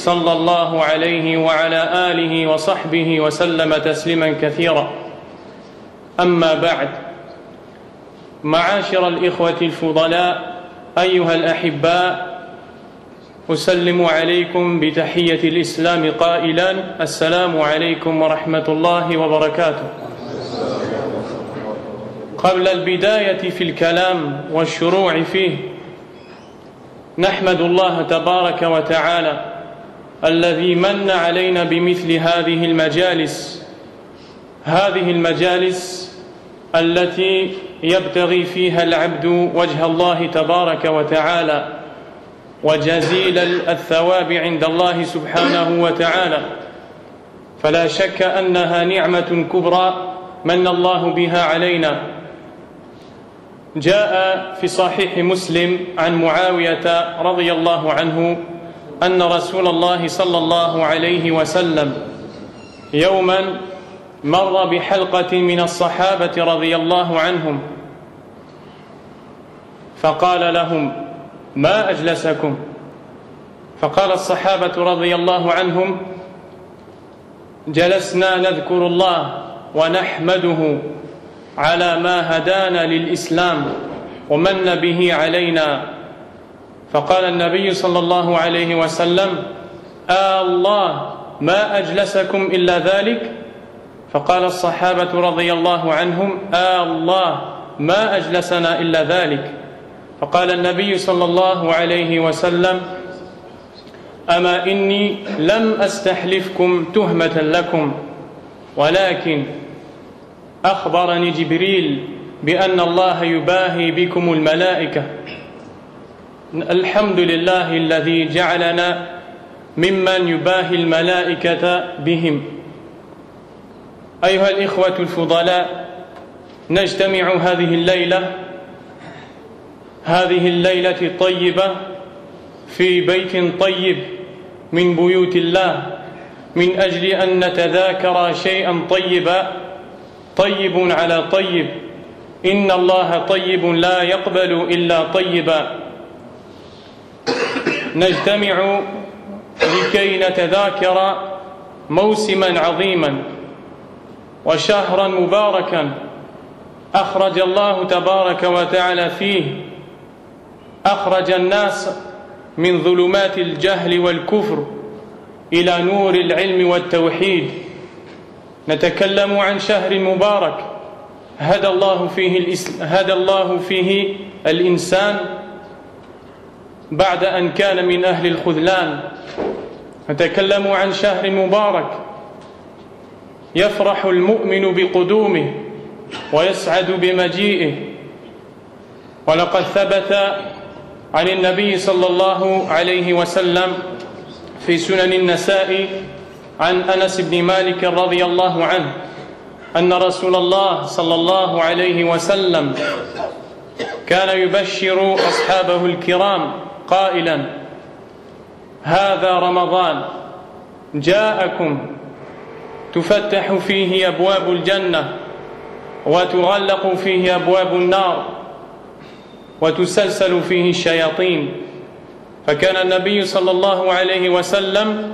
صلى الله عليه وعلى آله وصحبه وسلم تسليما كثيرا. أما بعد معاشر الإخوة الفضلاء أيها الأحباء أسلم عليكم بتحية الإسلام قائلا السلام عليكم ورحمة الله وبركاته. قبل البداية في الكلام والشروع فيه نحمد الله تبارك وتعالى الذي من علينا بمثل هذه المجالس. هذه المجالس التي يبتغي فيها العبد وجه الله تبارك وتعالى وجزيل الثواب عند الله سبحانه وتعالى. فلا شك أنها نعمة كبرى من الله بها علينا. جاء في صحيح مسلم عن معاوية رضي الله عنه أن رسول الله صلى الله عليه وسلم يوما مر بحلقة من الصحابة رضي الله عنهم. فقال لهم ما أجلسكم؟ فقال الصحابة رضي الله عنهم جلسنا نذكر الله ونحمده على ما هدانا للإسلام ومن به علينا فقال النبي صلى الله عليه وسلم آه الله ما أجلسكم إلا ذلك؟ فقال الصحابة رضي الله عنهم آه الله ما أجلسنا إلا ذلك؟ فقال النبي صلى الله عليه وسلم أما إني لم أستحلفكم تهمة لكم ولكن أخبرني جبريل بأن الله يباهي بكم الملائكة. الحمد لله الذي جعلنا ممن يباهي الملائكة بهم. أيها الإخوة الفضلاء نجتمع هذه الليلة هذه الليلة الطيبة في بيت طيب من بيوت الله من أجل أن نتذاكر شيئا طيبا طيب على طيب. إن الله طيب لا يقبل إلا طيبا. نجتمع لكي نتذاكر موسما عظيما وشهرا مباركا أخرج الله تبارك وتعالى فيه. أخرج الناس من ظلمات الجهل والكفر إلى نور العلم والتوحيد. نتكلم عن شهر مبارك. هدى الله فيه, هدى الله فيه الإنسان بعد أن كان من أهل الخذلان. نتكلم عن شهر مبارك. يفرح المؤمن بقدومه ويسعد بمجيئه. ولقد ثبت عن النبي صلى الله عليه وسلم في سنن النساء عن أنس بن مالك رضي الله عنه أن رسول الله صلى الله عليه وسلم كان يبشر أصحابه الكرام قائلا هذا رمضان جاءكم تفتح فيه أبواب الجنة وتغلق فيه أبواب النار وتسلسل فيه الشياطين. فكان النبي صلى الله عليه وسلم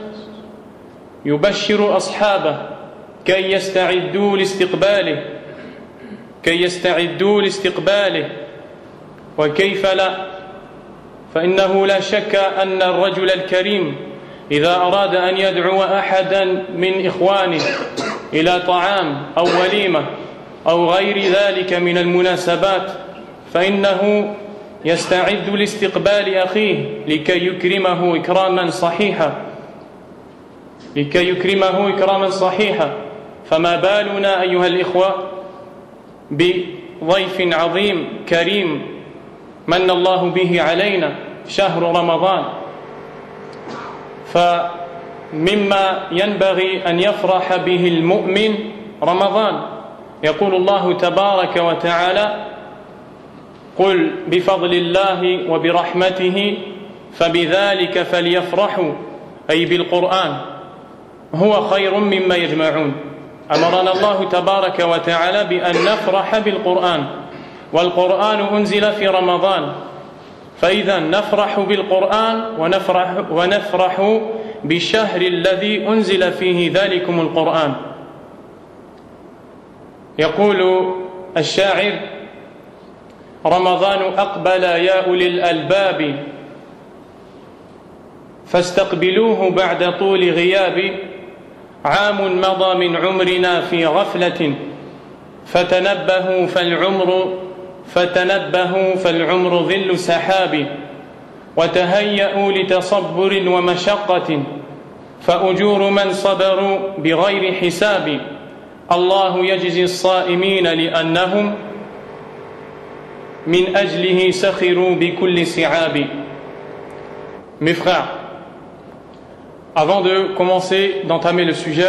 يبشر أصحابه كي يستعدوا لاستقباله كي يستعدوا لاستقباله وكيف لا؟ فإنه لا شك أن الرجل الكريم إذا أراد أن يدعو أحدا من إخوانه إلى طعام أو وليمة أو غير ذلك من المناسبات فإنه يستعد لاستقبال أخيه لكي يكرمه إكراما صحيحا. لكي يكرمه إكراما صحيحا. فما بالنا أيها الإخوة بضيف عظيم كريم من الله به علينا؟ شهر رمضان. مما ينبغي أن يفرح به المؤمن رمضان. يقول الله تبارك وتعالى قل بفضل الله وبرحمته فبذلك فليفرحوا أي بالقرآن. هو خير مما يجمعون. أمرنا الله تبارك وتعالى بأن نفرح بالقرآن. والقرآن أنزل في رمضان. فإذا نفرح بالقرآن ونفرح, ونفرح بالشهر الذي أنزل فيه ذلكم القرآن. يقول الشاعر رمضان أقبل يا أولي الألباب فاستقبلوه بعد طول غياب. عام مضى من عمرنا في غفلة فتنبهوا فالعمر فتنبهوا فالعمر ظل سحاب وتهيأوا لتصبر ومشقة فأجور من صبروا بغير حساب الله يجزي الصائمين لأنهم من أجله سخروا بكل سعاب. Mes frères, avant de commencer d'entamer le sujet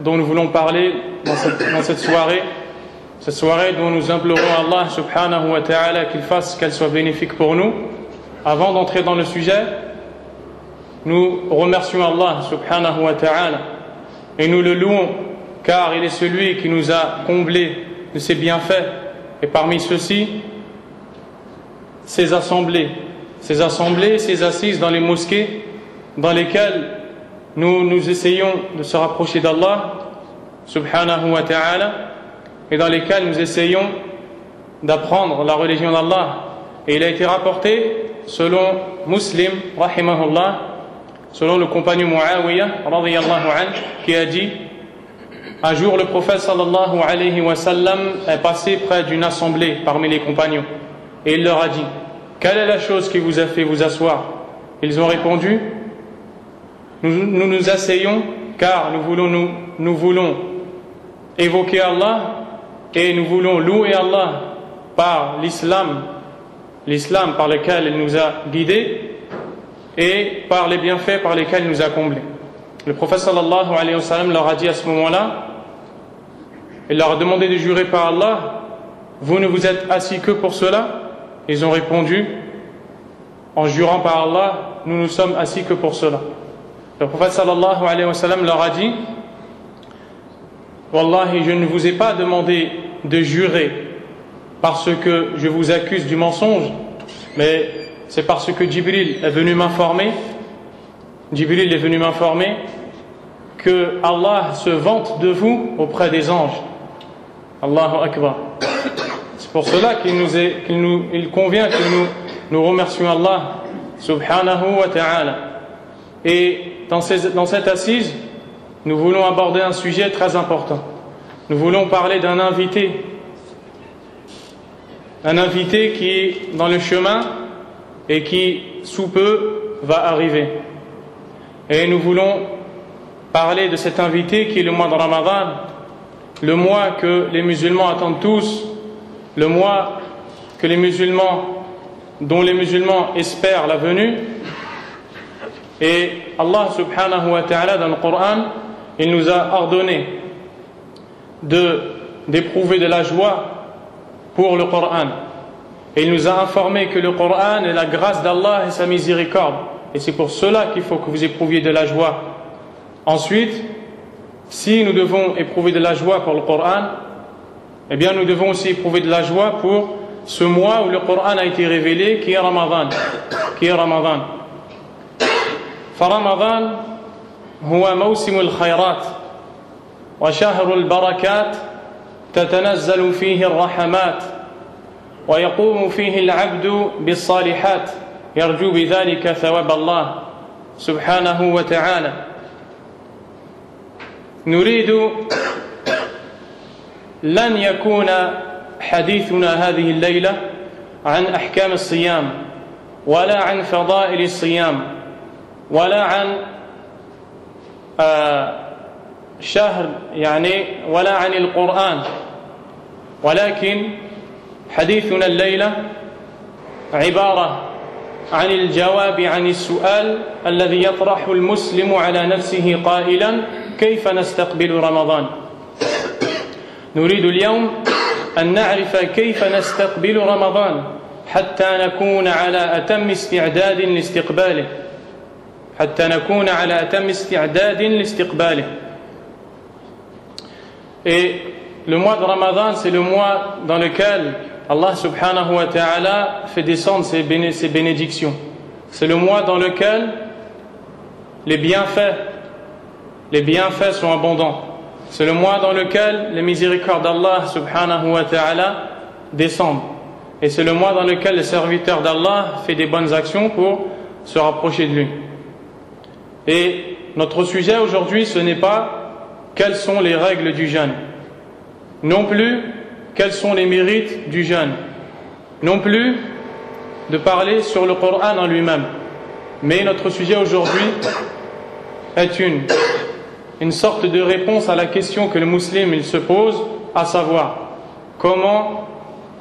dont nous voulons parler dans cette, dans cette soirée, cette soirée dont nous implorons Allah subhanahu wa ta'ala qu'il fasse qu'elle soit bénéfique pour nous, avant d'entrer dans le sujet, nous remercions Allah subhanahu wa ta'ala et nous le louons car il est celui qui nous a comblés de ses bienfaits et parmi ceux-ci, ces assemblées, ces assemblées, ces assises dans les mosquées dans lesquelles nous nous essayons de se rapprocher d'Allah subhanahu wa ta'ala et dans lesquelles nous essayons d'apprendre la religion d'Allah. Et il a été rapporté selon Muslim, rahimahullah, selon le compagnon Muawiyah, qui a dit Un jour, le prophète sallallahu alayhi wa sallam est passé près d'une assemblée parmi les compagnons et il leur a dit Quelle est la chose qui vous a fait vous asseoir? Ils ont répondu Nous nous, asseyons car nous voulons, nous voulons évoquer Allah et nous voulons louer Allah par l'islam, l'islam par lequel il nous a guidés et par les bienfaits par lesquels il nous a comblés. Le prophète sallallahu alayhi wa sallam leur a dit à ce moment-là, il leur a demandé de jurer par Allah, vous ne vous êtes assis que pour cela Ils ont répondu, en jurant par Allah, nous nous sommes assis que pour cela. Le prophète sallallahu alayhi wa sallam leur a dit, Wallahi, je ne vous ai pas demandé de jurer parce que je vous accuse du mensonge, mais c'est parce que Jibril est venu m'informer, Jibril est venu m'informer que Allah se vante de vous auprès des anges. Allahu Akbar. C'est pour cela qu'il convient que nous, remercions Allah subhanahu wa ta'ala. Et dans cette assise, nous voulons aborder un sujet très important. Nous voulons parler d'un invité. Un invité qui est dans le chemin et qui, sous peu, va arriver. Et nous voulons parler de cet invité qui est le mois de Ramadan, le mois que les musulmans attendent tous, le mois que les musulmans, dont les musulmans espèrent la venue. Et Allah subhanahu wa ta'ala dans le Coran, il nous a ordonné de d'éprouver de la joie pour le Coran. Et il nous a informé que le Coran est la grâce d'Allah et sa miséricorde. Et c'est pour cela qu'il faut que vous éprouviez de la joie. Ensuite, si nous devons éprouver de la joie pour le Coran, eh bien nous devons aussi éprouver de la joie pour ce mois où le Coran a été révélé, qui est Ramadan. Qui est Ramadan. Ramadan هو موسم الخيرات وشهر البركات تتنزل فيه الرحمات ويقوم فيه العبد بالصالحات. يرجو بذلك ثواب الله سبحانه وتعالى. نريد لن يكون حديثنا هذه الليلة عن أحكام الصيام ولا عن فضائل الصيام ولا عن شهر يعني ولا عن القرآن. ولكن حديثنا الليلة عبارة عن الجواب عن السؤال الذي يطرح المسلم على نفسه قائلا كيف نستقبل رمضان؟ نريد اليوم أن نعرف كيف نستقبل رمضان حتى نكون على أتم استعداد لاستقباله. حتى نكون على أتم استعداد لاستقباله Et le mois de Ramadan, c'est le mois dans lequel Allah subhanahu wa ta'ala fait descendre ses, bénédictions. C'est le mois dans lequel les bienfaits, les bienfaits sont abondants. C'est le mois dans lequel les miséricordes d'Allah subhanahu wa ta'ala descendent. Et c'est le mois dans lequel le serviteur d'Allah fait des bonnes actions pour se rapprocher de lui. Et notre sujet aujourd'hui, ce n'est pas quelles sont les règles du jeûne. Non plus quels sont les mérites du jeûne. Non plus de parler sur le Coran en lui-même. Mais notre sujet aujourd'hui est une, sorte de réponse à la question que le musulman se pose, à savoir comment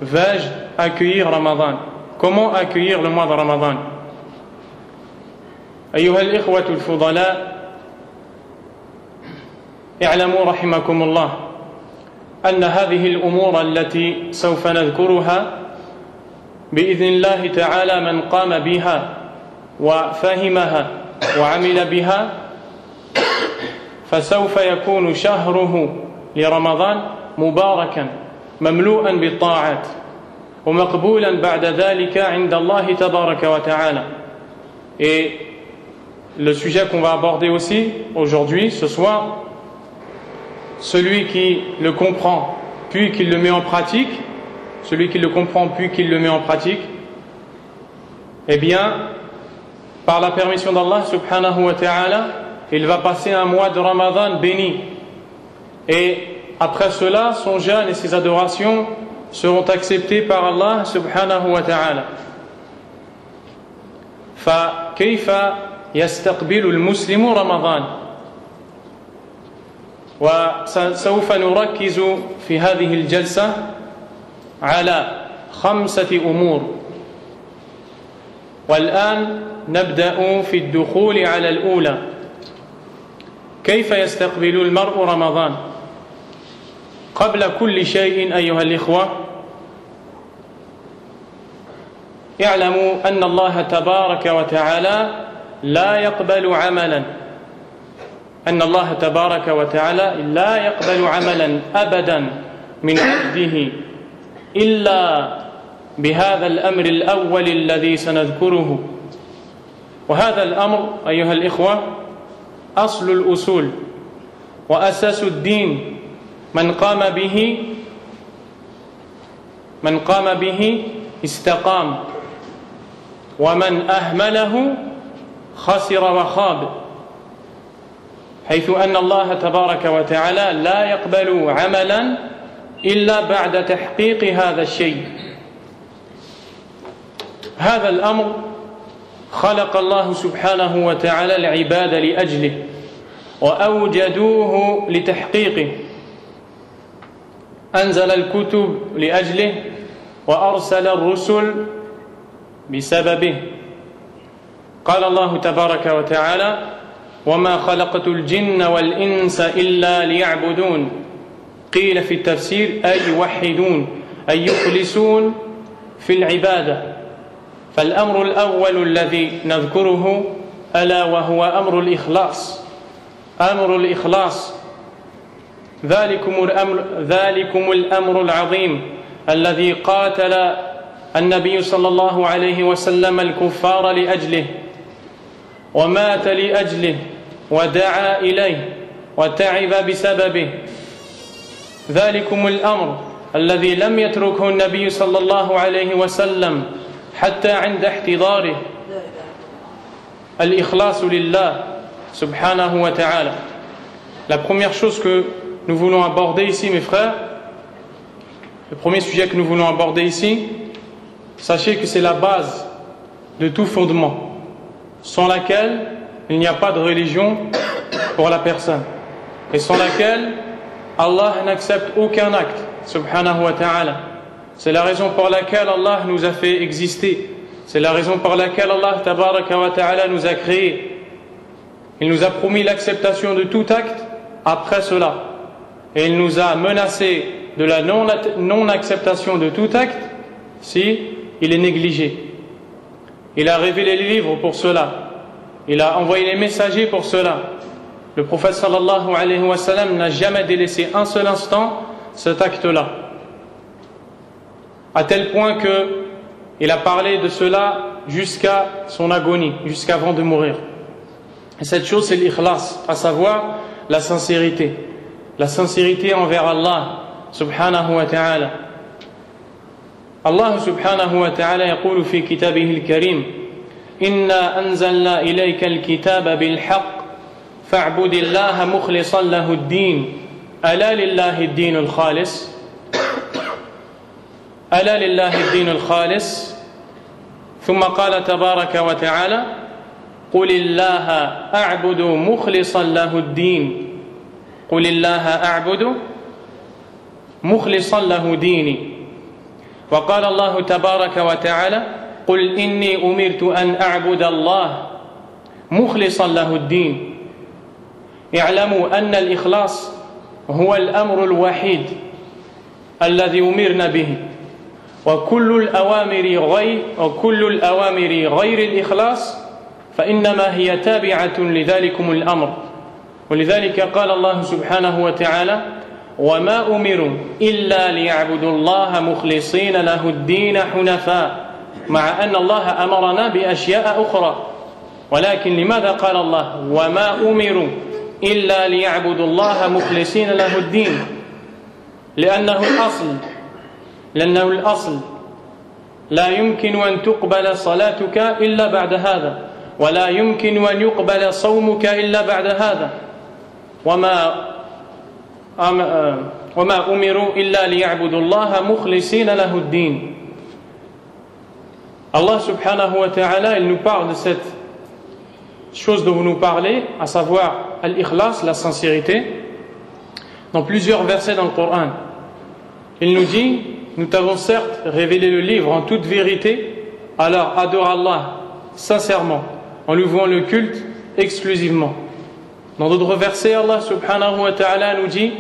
vais-je accueillir Ramadan? Comment accueillir le mois de Ramadan? أيها الإخوة الفضلاء اعلموا رحمكم الله أن هذه الأمور التي سوف نذكرها بإذن الله تعالى من قام بها وفهمها وعمل بها فسوف يكون شهره لرمضان مباركا مملوءا بالطاعات ومقبولا بعد ذلك عند الله تبارك وتعالى. Et le sujet qu'on va aborder aussi aujourd'hui, ce soir, celui qui le comprend puis qu'il le met en pratique, celui qui le comprend puis qu'il le met en pratique, eh bien, par la permission d'Allah subhanahu wa ta'ala, il va passer un mois de Ramadan béni. Et après cela, son jeûne et ses adorations seront acceptés par Allah subhanahu wa ta'ala. يستقبل المسلم رمضان. وسوف نركز في هذه الجلسة على خمسة أمور. والآن نبدأ في الدخول على الأولى. كيف يستقبل المرء رمضان؟ قبل كل شيء أيها الإخوة اعلموا أن الله تبارك وتعالى لا يقبل عملا. أن الله تبارك وتعالى لا يقبل عملا أبدا من عبده إلا بهذا الأمر الأول الذي سنذكره. وهذا الأمر أيها الإخوة أصل الأصول وأساس الدين. من قام به من قام به استقام. ومن أهمله خسر وخاب حيث أن الله تبارك وتعالى لا يقبل عملا إلا بعد تحقيق هذا الشيء. هذا الأمر خلق الله سبحانه وتعالى العباد لأجله وأوجدوه لتحقيقه. أنزل الكتب لأجله وأرسل الرسل بسببه. قال الله تبارك وتعالى وما خلقت الجن والإنس إلا ليعبدون. قيل في التفسير أي يوحدون أي يخلصون في العبادة. فالأمر الأول الذي نذكره ألا وهو أمر الإخلاص. أمر الإخلاص. ذلكم الأمر, ذلكم الأمر العظيم الذي قاتل النبي صلى الله عليه وسلم الكفار لأجله. ومات لأجله ودعا إليه وتعب بسببه ذلكم الأمر الذي لم يتركه النبي صلى الله عليه وسلم حتى عند احتضاره الإخلاص لله سبحانه وتعالى La première chose que nous voulons aborder ici, mes frères, le premier sujet que nous voulons aborder ici, sachez que c'est la base de tout fondement, sans laquelle il n'y a pas de religion pour la personne, et sans laquelle Allah n'accepte aucun acte, subhanahu wa ta'ala. C'est la raison pour laquelle Allah nous a fait exister. C'est la raison par laquelle Allah ta'ala nous a créés. Il nous a promis l'acceptation de tout acte après cela. Et il nous a menacé de la non-acceptation de tout acte si il est négligé. Il a révélé les livres pour cela. Il a envoyé les messagers pour cela. Le prophète sallallahu alayhi wa n'a jamais délaissé un seul instant cet acte-là. À tel point que il a parlé de cela jusqu'à son agonie, jusqu'avant de mourir. Et cette chose, c'est l'ikhlas, à savoir la sincérité. La sincérité envers Allah, subhanahu wa ta'ala. Subhanahu wa ta'ala يقول في كتابه الكريم إنا أنزلنا إليك الكتاب بالحق فاعبد الله مخلصا له الدين. ألا لله الدين الخالص؟ ألا لله الدين الخالص؟ ثم قال تبارك وتعالى قل الله أعبد مخلصا له الدين. قل الله أعبد مخلصا له ديني. وقال الله تبارك وتعالى قل إني أمرت أن أعبد الله مخلصا له الدين. اعلموا أن الإخلاص هو الأمر الوحيد الذي أمرنا به وكل الأوامر غير وكل الأوامر غير الإخلاص فإنما هي تابعة لذلكم الأمر. ولذلك قال الله سبحانه وتعالى وما أمروا إلا ليعبدوا الله مخلصين له الدين حنفاء. مع أن الله أمرنا بأشياء أخرى. ولكن لماذا قال الله؟ وما أمروا إلا ليعبدوا الله مخلصين له الدين. لأنه الأصل لأنه الأصل. لا يمكن أن تقبل صلاتك إلا بعد هذا. ولا يمكن أن يقبل صومك إلا بعد هذا. وما وما أمروا إلا ليعبدوا الله مخلصين له الدين Allah subhanahu wa ta'ala, il nous parle de cette chose dont vous nous parlez, à savoir al-ikhlas, la sincérité, dans plusieurs versets dans le Coran. Il nous dit Nous t'avons certes révélé le livre en toute vérité, alors adore Allah sincèrement, en lui vouant le culte exclusivement. Dans d'autres versets, Allah subhanahu wa ta'ala nous dit,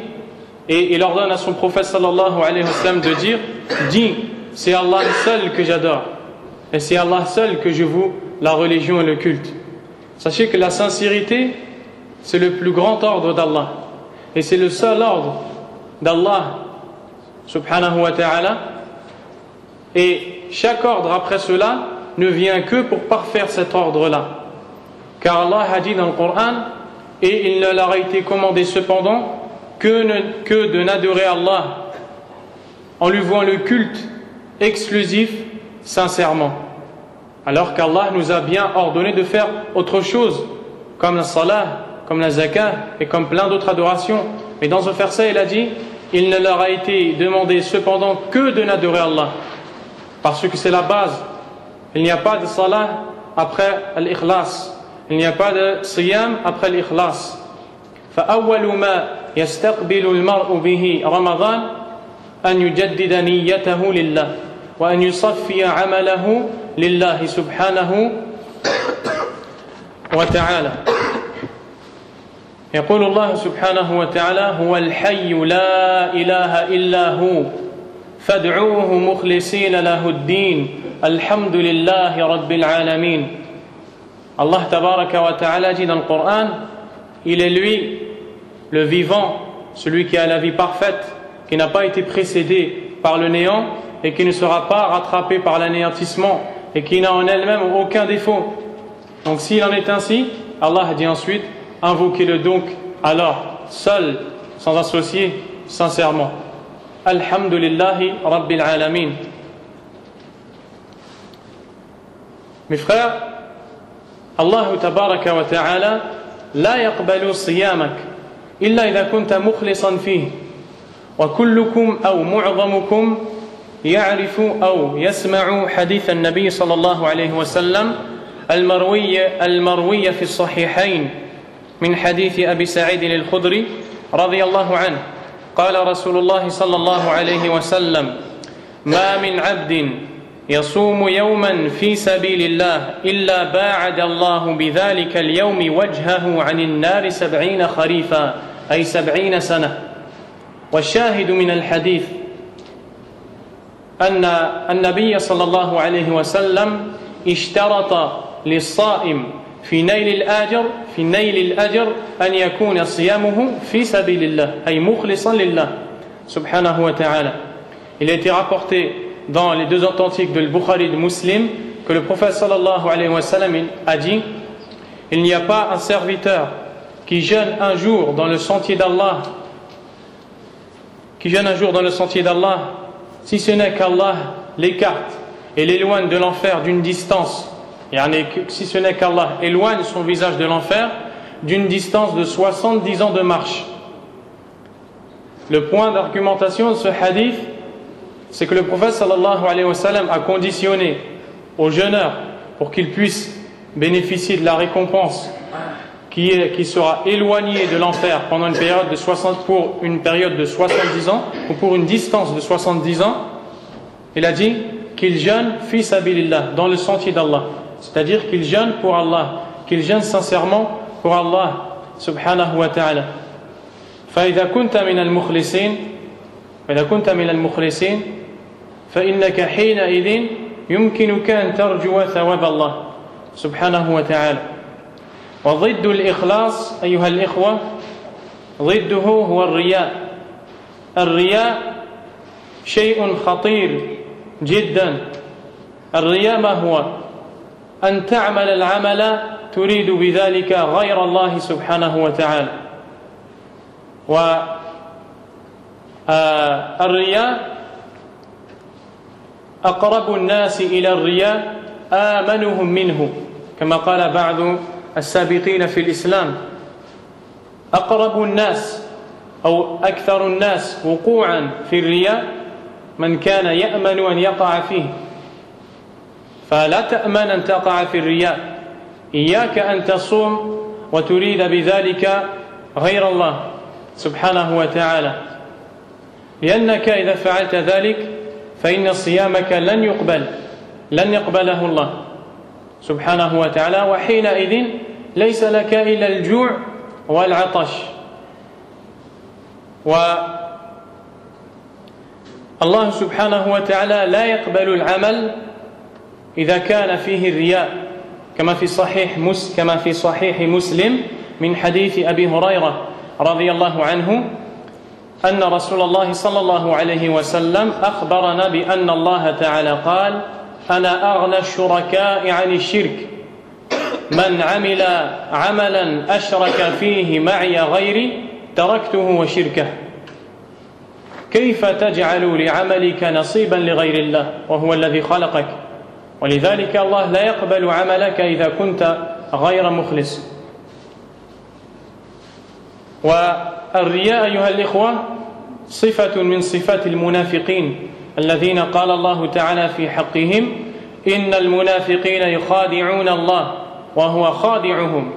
et il ordonne à son prophète sallallahu alayhi wa sallam de dire, dis, c'est Allah seul que j'adore, et c'est Allah seul que je voue la religion et le culte. Sachez que la sincérité, c'est le plus grand ordre d'Allah, et c'est le seul ordre d'Allah subhanahu wa ta'ala. Et chaque ordre après cela ne vient que pour parfaire cet ordre-là. Car Allah a dit dans le Coran, et il ne leur a été commandé cependant que, que de n'adorer Allah en lui voyant le culte exclusif sincèrement. Alors qu'Allah nous a bien ordonné de faire autre chose, comme la salah, comme la zakat et comme plein d'autres adorations. Mais dans ce verset, il a dit il ne leur a été demandé cependant que de n'adorer Allah. Parce que c'est la base. Il n'y a pas de salah après l'ikhlas. Il n'y a pas de siyam après l'ikhlas. فأول ما يستقبل المرء به رمضان أن يجدد نيته لله وأن يصفي عمله لله سبحانه وتعالى. يقول الله سبحانه وتعالى هو الحي لا إله إلا هو فادعوه مخلصين له الدين الحمد لله رب العالمين. tabaraka wa ta'ala dit il est lui le vivant, celui qui a la vie parfaite, qui n'a pas été précédé par le néant et qui ne sera pas rattrapé par l'anéantissement et qui n'a en elle-même aucun défaut. Donc s'il en est ainsi, Allah dit ensuite, invoquez-le donc alors, seul, sans associer, sincèrement. Alhamdulillahi Rabbil Alamin. Mes frères, Allah Tabaraka wa Ta'ala, la yaqbalu siyamak إلا إذا كنت مخلصا فيه. وكلكم أو معظمكم يعرف أو يسمع حديث النبي صلى الله عليه وسلم المروي المروي في الصحيحين من حديث أبي سعيد الخدري رضي الله عنه. قال رسول الله صلى الله عليه وسلم ما من عبد يصوم يوما في سبيل الله إلا باعد الله بذلك اليوم وجهه عن النار سبعين خريفا أي سبعين سنة. والشاهد من الحديث أن النبي صلى الله عليه وسلم اشترط للصائم في نيل الأجر في نيل الأجر أن يكون صيامه في سبيل الله أي مخلصا لله سبحانه وتعالى. Il a été rapporté dans les deux authentiques de Bukhari et de Muslim que le prophète sallallahu alayhi wa sallam a dit Il n'y a pas un serviteur qui jeûne un jour dans le sentier d'Allah qui jeûne un jour dans le sentier d'Allah si ce n'est qu'Allah l'écarte et l'éloigne de l'enfer d'une distance. Si ce n'est qu'Allah éloigne son visage de l'enfer d'une distance de 70 ans de marche le point d'argumentation de ce hadith c'est que le prophète sallallahu alayhi wa sallam a conditionné aux jeûneurs pour qu'ils puissent bénéficier de la récompense qui, est, qui sera éloigné de l'enfer pendant une période de 60 pour une période de 70 ans ou pour une distance de 70 ans, il a dit qu'il jeûne fils abilillah dans le sentier d'Allah, c'est-à-dire qu'il jeûne pour Allah, qu'il jeûne sincèrement pour Allah subhanahu wa ta'ala. فإذا كنت من المخلصين فإذا كنت من المخلصين فإنك حينئذ يمكنك أن ترجو ثواب الله سبحانه وتعالى. وضد الإخلاص أيها الإخوة ضده هو الرياء. الرياء شيء خطير جدا. الرياء ما هو؟ أن تعمل العمل تريد بذلك غير الله سبحانه وتعالى. والرياء أقرب الناس إلى الرياء آمنهم منه كما قال بعض السابقين في الإسلام. أقرب الناس أو أكثر الناس وقوعا في الرياء من كان يأمن أن يقع فيه. فلا تأمن أن تقع في الرياء. إياك أن تصوم وتريد بذلك غير الله سبحانه وتعالى. لأنك إذا فعلت ذلك فإن صيامك لن يقبل لن يقبله الله سبحانه وتعالى وحينئذ ليس لك إلا الجوع والعطش. والله سبحانه وتعالى لا يقبل العمل إذا كان فيه الرياء كما في صحيح مس كما في صحيح مسلم من حديث أبي هريرة رضي الله عنه أن رسول الله صلى الله عليه وسلم أخبرنا بأن الله تعالى قال أنا أغنى الشركاء عن الشرك. من عمل عملا أشرك فيه معي غيري تركته وشركه. كيف تجعل لعملك نصيبا لغير الله وهو الذي خلقك؟ ولذلك الله لا يقبل عملك إذا كنت غير مخلص. والرياء أيها الإخوة صفة من صفات المنافقين الذين قال الله تعالى في حقهم إن المنافقين يخادعون الله وهو خادعهم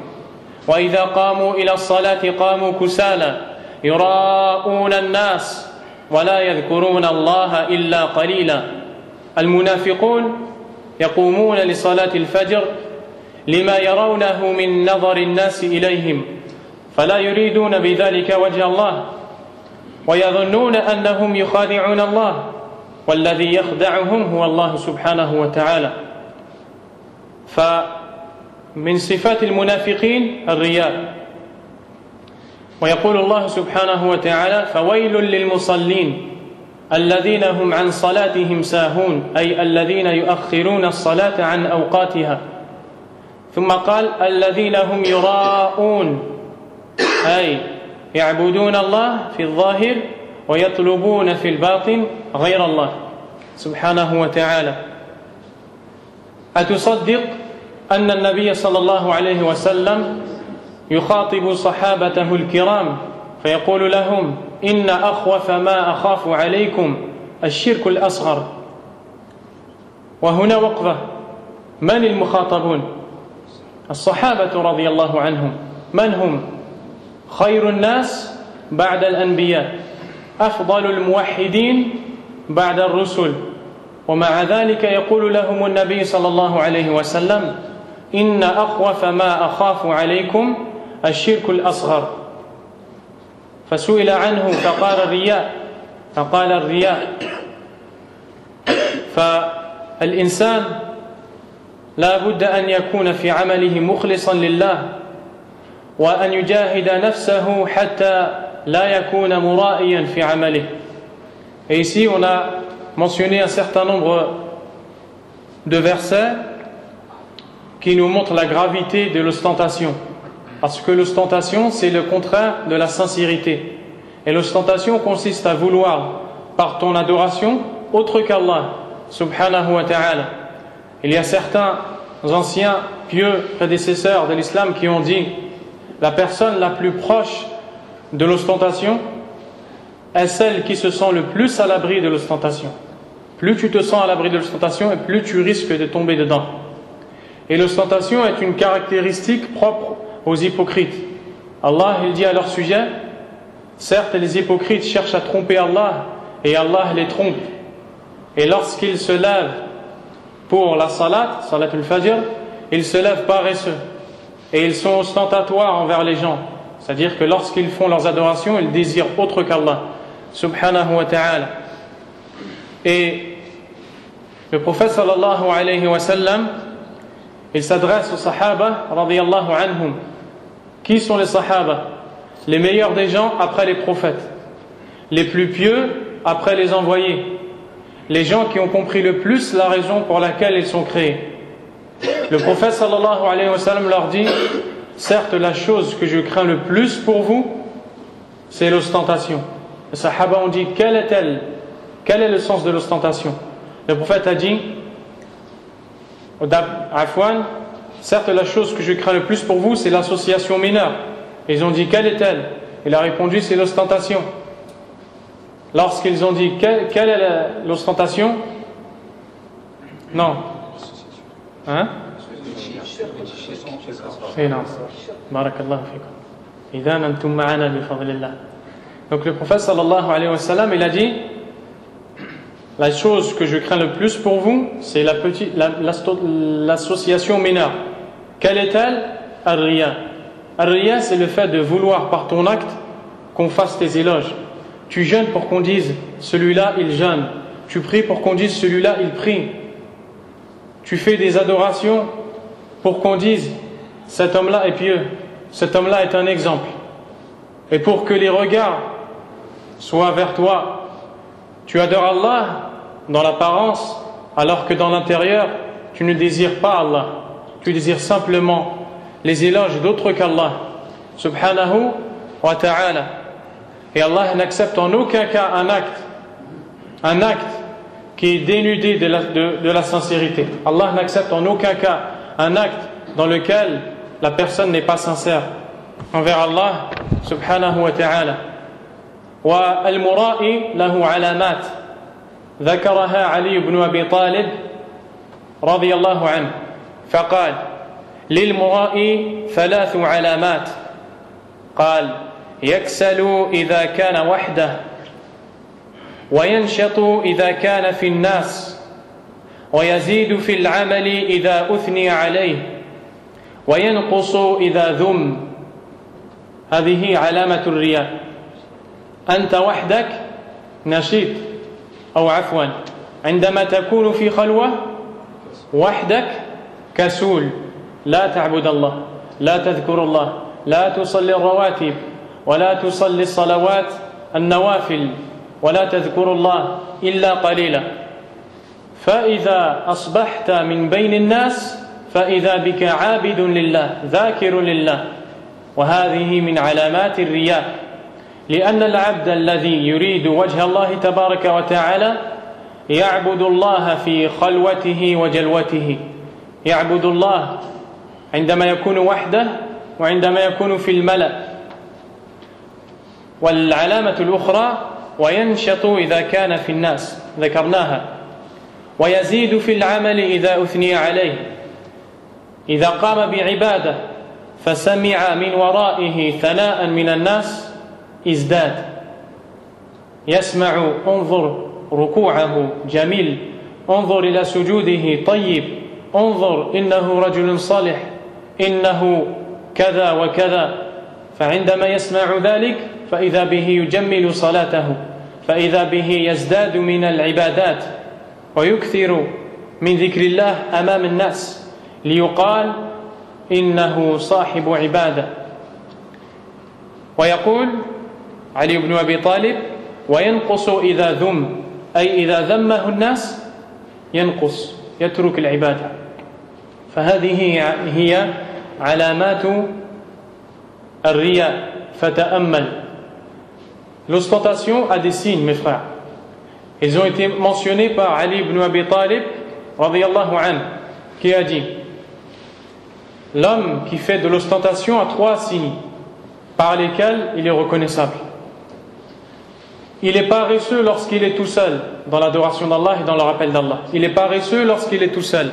وإذا قاموا إلى الصلاة قاموا كسالى يراءون الناس ولا يذكرون الله إلا قليلا. المنافقون يقومون لصلاة الفجر لما يرونه من نظر الناس إليهم فلا يريدون بذلك وجه الله ويظنون أنهم يخادعون الله والذي يخدعهم هو الله سبحانه وتعالى. فمن صفات المنافقين الرياء. ويقول الله سبحانه وتعالى فويل للمصلين الذين هم عن صلاتهم ساهون أي الذين يؤخرون الصلاة عن أوقاتها. ثم قال الذين هم يراءون. أي يعبدون الله في الظاهر ويطلبون في الباطن غير الله سبحانه وتعالى. أتصدق أن النبي صلى الله عليه وسلم يخاطب صحابته الكرام فيقول لهم إن أخوف ما أخاف عليكم الشرك الأصغر. وهنا وقفة. من المخاطبون؟ الصحابة رضي الله عنهم. من هم؟ خير الناس بعد الأنبياء أفضل الموحدين بعد الرسل. ومع ذلك يقول لهم النبي صلى الله عليه وسلم إن أخوف ما أخاف عليكم الشرك الأصغر. فسئل عنه فقال الرياء فقال الرياء. فالإنسان لا بد أن يكون في عمله مخلصا لله وأن يجاهد نفسه حتى لا يكون مرائيا في عمله Et ici, on a mentionné un certain nombre de versets qui nous montrent la gravité de l'ostentation. Parce que l'ostentation, c'est le contraire de la sincérité. Et l'ostentation consiste à vouloir, par ton adoration, autre qu'Allah, subhanahu wa ta'ala. Il y a certains anciens pieux prédécesseurs de l'islam qui ont dit la personne la plus proche de l'ostentation est celle qui se sent le plus à l'abri de l'ostentation. Plus tu te sens à l'abri de l'ostentation plus tu risques de tomber dedans. Et l'ostentation est une caractéristique propre aux hypocrites. Allah, il dit à leur sujet, certes les hypocrites cherchent à tromper Allah et Allah les trompe. Et lorsqu'ils se lèvent pour la salat, salat al-fajr, ils se lèvent paresseux et ils sont ostentatoires envers les gens. C'est-à-dire que lorsqu'ils font leurs adorations, ils désirent autre qu'Allah, subhanahu wa ta'ala. Et le prophète sallallahu alayhi wa sallam, il s'adresse aux sahaba radiyallahu anhum. Qui sont les sahaba? Les meilleurs des gens après les prophètes. Les plus pieux après les envoyés. Les gens qui ont compris le plus la raison pour laquelle ils sont créés. Le prophète sallallahu alayhi wa sallam leur dit Certes, la chose que je crains le plus pour vous, c'est l'ostentation. Les sahaba ont dit Quelle est-elle? Quel est le sens de l'ostentation? Le prophète a dit Afwan, certes, la chose que je crains le plus pour vous, c'est l'association mineure. Ils ont dit Quelle est-elle? Il a répondu C'est l'ostentation. Lorsqu'ils ont dit Quelle, est l'ostentation? Non. Hein? Donc le prophète sallallahu alayhi wa sallam, il a dit La chose que je crains le plus pour vous, c'est l'association la, mineure. Quelle est-elle? Ar-Riya. Ar-Riya, c'est le fait de vouloir par ton acte qu'on fasse tes éloges. Tu jeûnes pour qu'on dise celui-là il jeûne. Tu pries pour qu'on dise celui-là il prie. Tu fais des adorations pour qu'on dise cet homme-là est pieux, cet homme-là est un exemple. Et pour que les regards soient vers toi, tu adores Allah dans l'apparence, alors que dans l'intérieur, tu ne désires pas Allah. Tu désires simplement les éloges d'autres qu'Allah, subhanahu wa ta'ala. Et Allah n'accepte en aucun cas un acte, un acte qui est dénudé de la, de la sincérité. Allah n'accepte en aucun cas un acte dans lequel la personne n'est pas sincère envers Allah subhanahu wa ta'ala. والمرائي له علامات ذكرها علي بن ابي طالب رضي الله عنه فقال للمرائي ثلاث علامات قال يكسل اذا كان وحده وينشط إذا كان في الناس ويزيد في العمل إذا أثني عليه وينقص إذا ذم. هذه علامة الرياء. أنت وحدك نشيط. أو عفوا عندما تكون في خلوة وحدك كسول. لا تعبد الله لا تذكر الله لا تصلي الرواتب ولا تصلي الصلوات النوافل. ولا تذكر الله إلا قليلا. فإذا أصبحت من بين الناس فإذا بك عابد لله ذاكر لله. وهذه من علامات الرياء. لأن العبد الذي يريد وجه الله تبارك وتعالى يعبد الله في خلوته وجلوته. يعبد الله عندما يكون وحده وعندما يكون في الملأ. والعلامة الأخرى وينشط إذا كان في الناس ذكرناها. ويزيد في العمل إذا أثني عليه. إذا قام بعبادة فسمع من ورائه ثناء من الناس ازداد. يسمع انظر ركوعه جميل. انظر إلى سجوده طيب. انظر إنه رجل صالح. إنه كذا وكذا. فعندما يسمع ذلك فإذا به يجمل صلاته. فإذا به يزداد من العبادات ويكثر من ذكر الله أمام الناس ليقال إنه صاحب عبادة. ويقول علي بن أبي طالب وينقص إذا ذم أي إذا ذمه الناس ينقص يترك العبادة. فهذه هي علامات الرياء. فتأمل. L'ostentation a des signes, mes frères. Ils ont été mentionnés par Ali ibn Abi Talib, an, qui a dit L'homme qui fait de l'ostentation a trois signes par lesquels il est reconnaissable. Il est paresseux lorsqu'il est tout seul dans l'adoration d'Allah et dans le rappel d'Allah. Il est paresseux lorsqu'il est tout seul.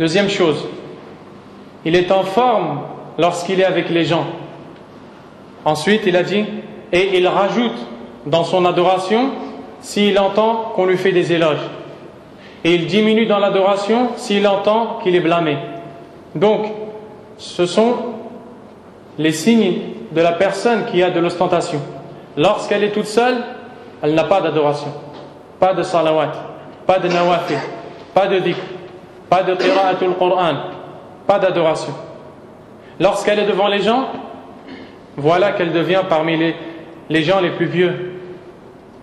Deuxième chose, il est en forme lorsqu'il est avec les gens. Ensuite, il a dit, et il rajoute dans son adoration s'il entend qu'on lui fait des éloges. Et il diminue dans l'adoration s'il entend qu'il est blâmé. Donc, ce sont les signes de la personne qui a de l'ostentation. Lorsqu'elle est toute seule, elle n'a pas d'adoration, pas de salawat, pas de nawafil, pas de dhikr, pas de qira'atul Qur'an, pas d'adoration. Lorsqu'elle est devant les gens, voilà qu'elle devient parmi les, les gens les plus vieux.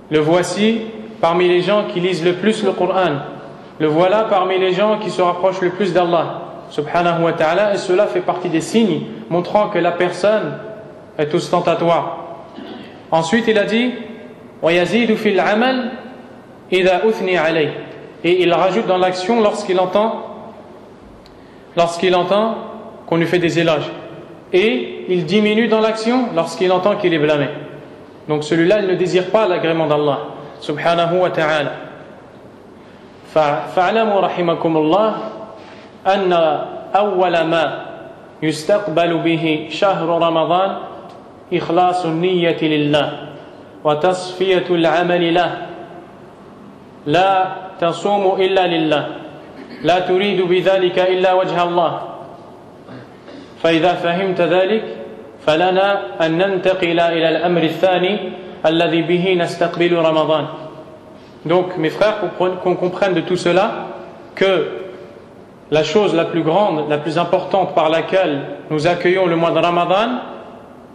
Le voici parmi les gens qui lisent le plus le Coran. Le voilà parmi les gens qui se rapprochent le plus d'Allah, subhanahu wa ta'ala, et cela fait partie des signes montrant que la personne est ostentatoire. Ensuite, il a dit Et il rajoute dans l'action lorsqu'il entend lorsqu'il entend qu'on lui fait des éloges. Et il diminue dans l'action lorsqu'il entend qu'il est blâmé. Donc celui-là, il ne désire pas l'agrément d'Allah, subhanahu wa ta'ala. فاعلموا رحمكم الله أن أول ما يستقبل به شهر رمضان إخلاص النية لله وتصفية العمل له لا تصوم إلا لله لا تريد بذلك إلا وجه الله فإذا فهمت ذلك فلنا أن ننتقل إلى الأمر الثاني الذي به نستقبل رمضان Donc, mes frères, qu'on comprenne de tout cela que la chose la plus grande, la plus importante par laquelle nous accueillons le mois de Ramadan,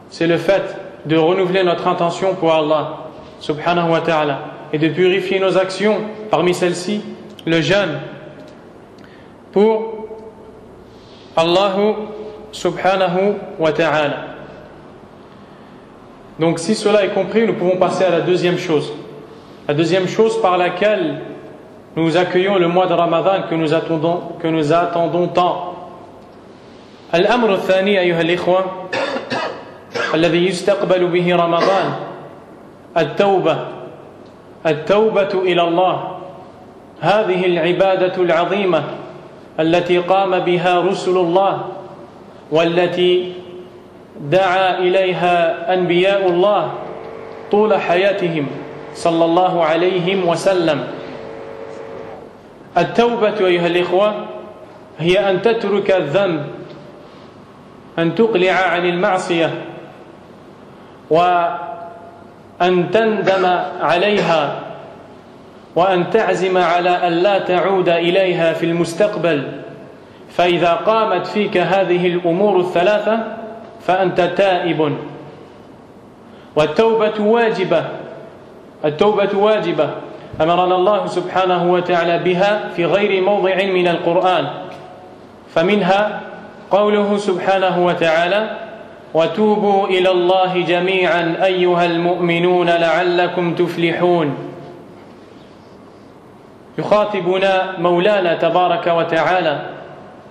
c'est le fait de renouveler notre intention pour Allah, subhanahu wa ta'ala, et de purifier nos actions, parmi celles-ci, le jeûne, pour Allah subhanahu wa ta'ala. Donc si cela est compris, nous pouvons passer à la deuxième chose. La deuxième chose par laquelle nous accueillons le mois de Ramadan que nous attendons, que nous attendons tant. الأمر الثاني أيها الإخوة الذي يستقبل به رمضان التوبة التوبة إلى الله هذه العبادة العظيمة التي قام بها رسل الله والتي دعا إليها أنبياء الله طول حياتهم صلى الله عليه وسلم. التوبة أيها الإخوة هي أن تترك الذنب أن تقلع عن المعصية وأن تندم عليها وأن تعزم على أن لا تعود إليها في المستقبل. فإذا قامت فيك هذه الأمور الثلاثة فأنت تائب. والتوبة واجبة. التوبة واجبة. أمرنا الله سبحانه وتعالى بها في غير موضع من القرآن. فمنها قوله سبحانه وتعالى وتوبوا إلى الله جميعا أيها المؤمنون لعلكم تفلحون. يخاطبنا مولانا تبارك وتعالى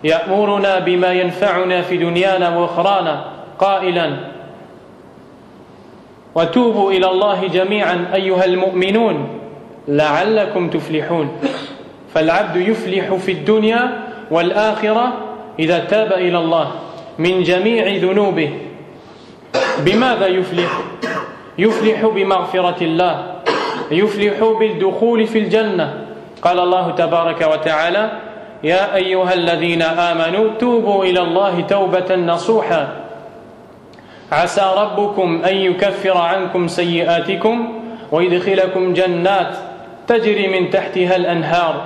يأمرنا بما ينفعنا في دنيانا وأخرانا. قائلا. وتوبوا إلى الله جميعا أيها المؤمنون. لعلكم تفلحون. فالعبد يفلح في الدنيا والآخرة إذا تاب إلى الله من جميع ذنوبه. بماذا يفلح؟ يفلح بمغفرة الله. يفلح بالدخول في الجنة. قال الله تبارك وتعالى يا أيها الذين آمنوا توبوا إلى الله توبة نصوحا. عسى ربكم أن يكفر عنكم سيئاتكم ويدخلكم جنات تجري من تحتها الأنهار.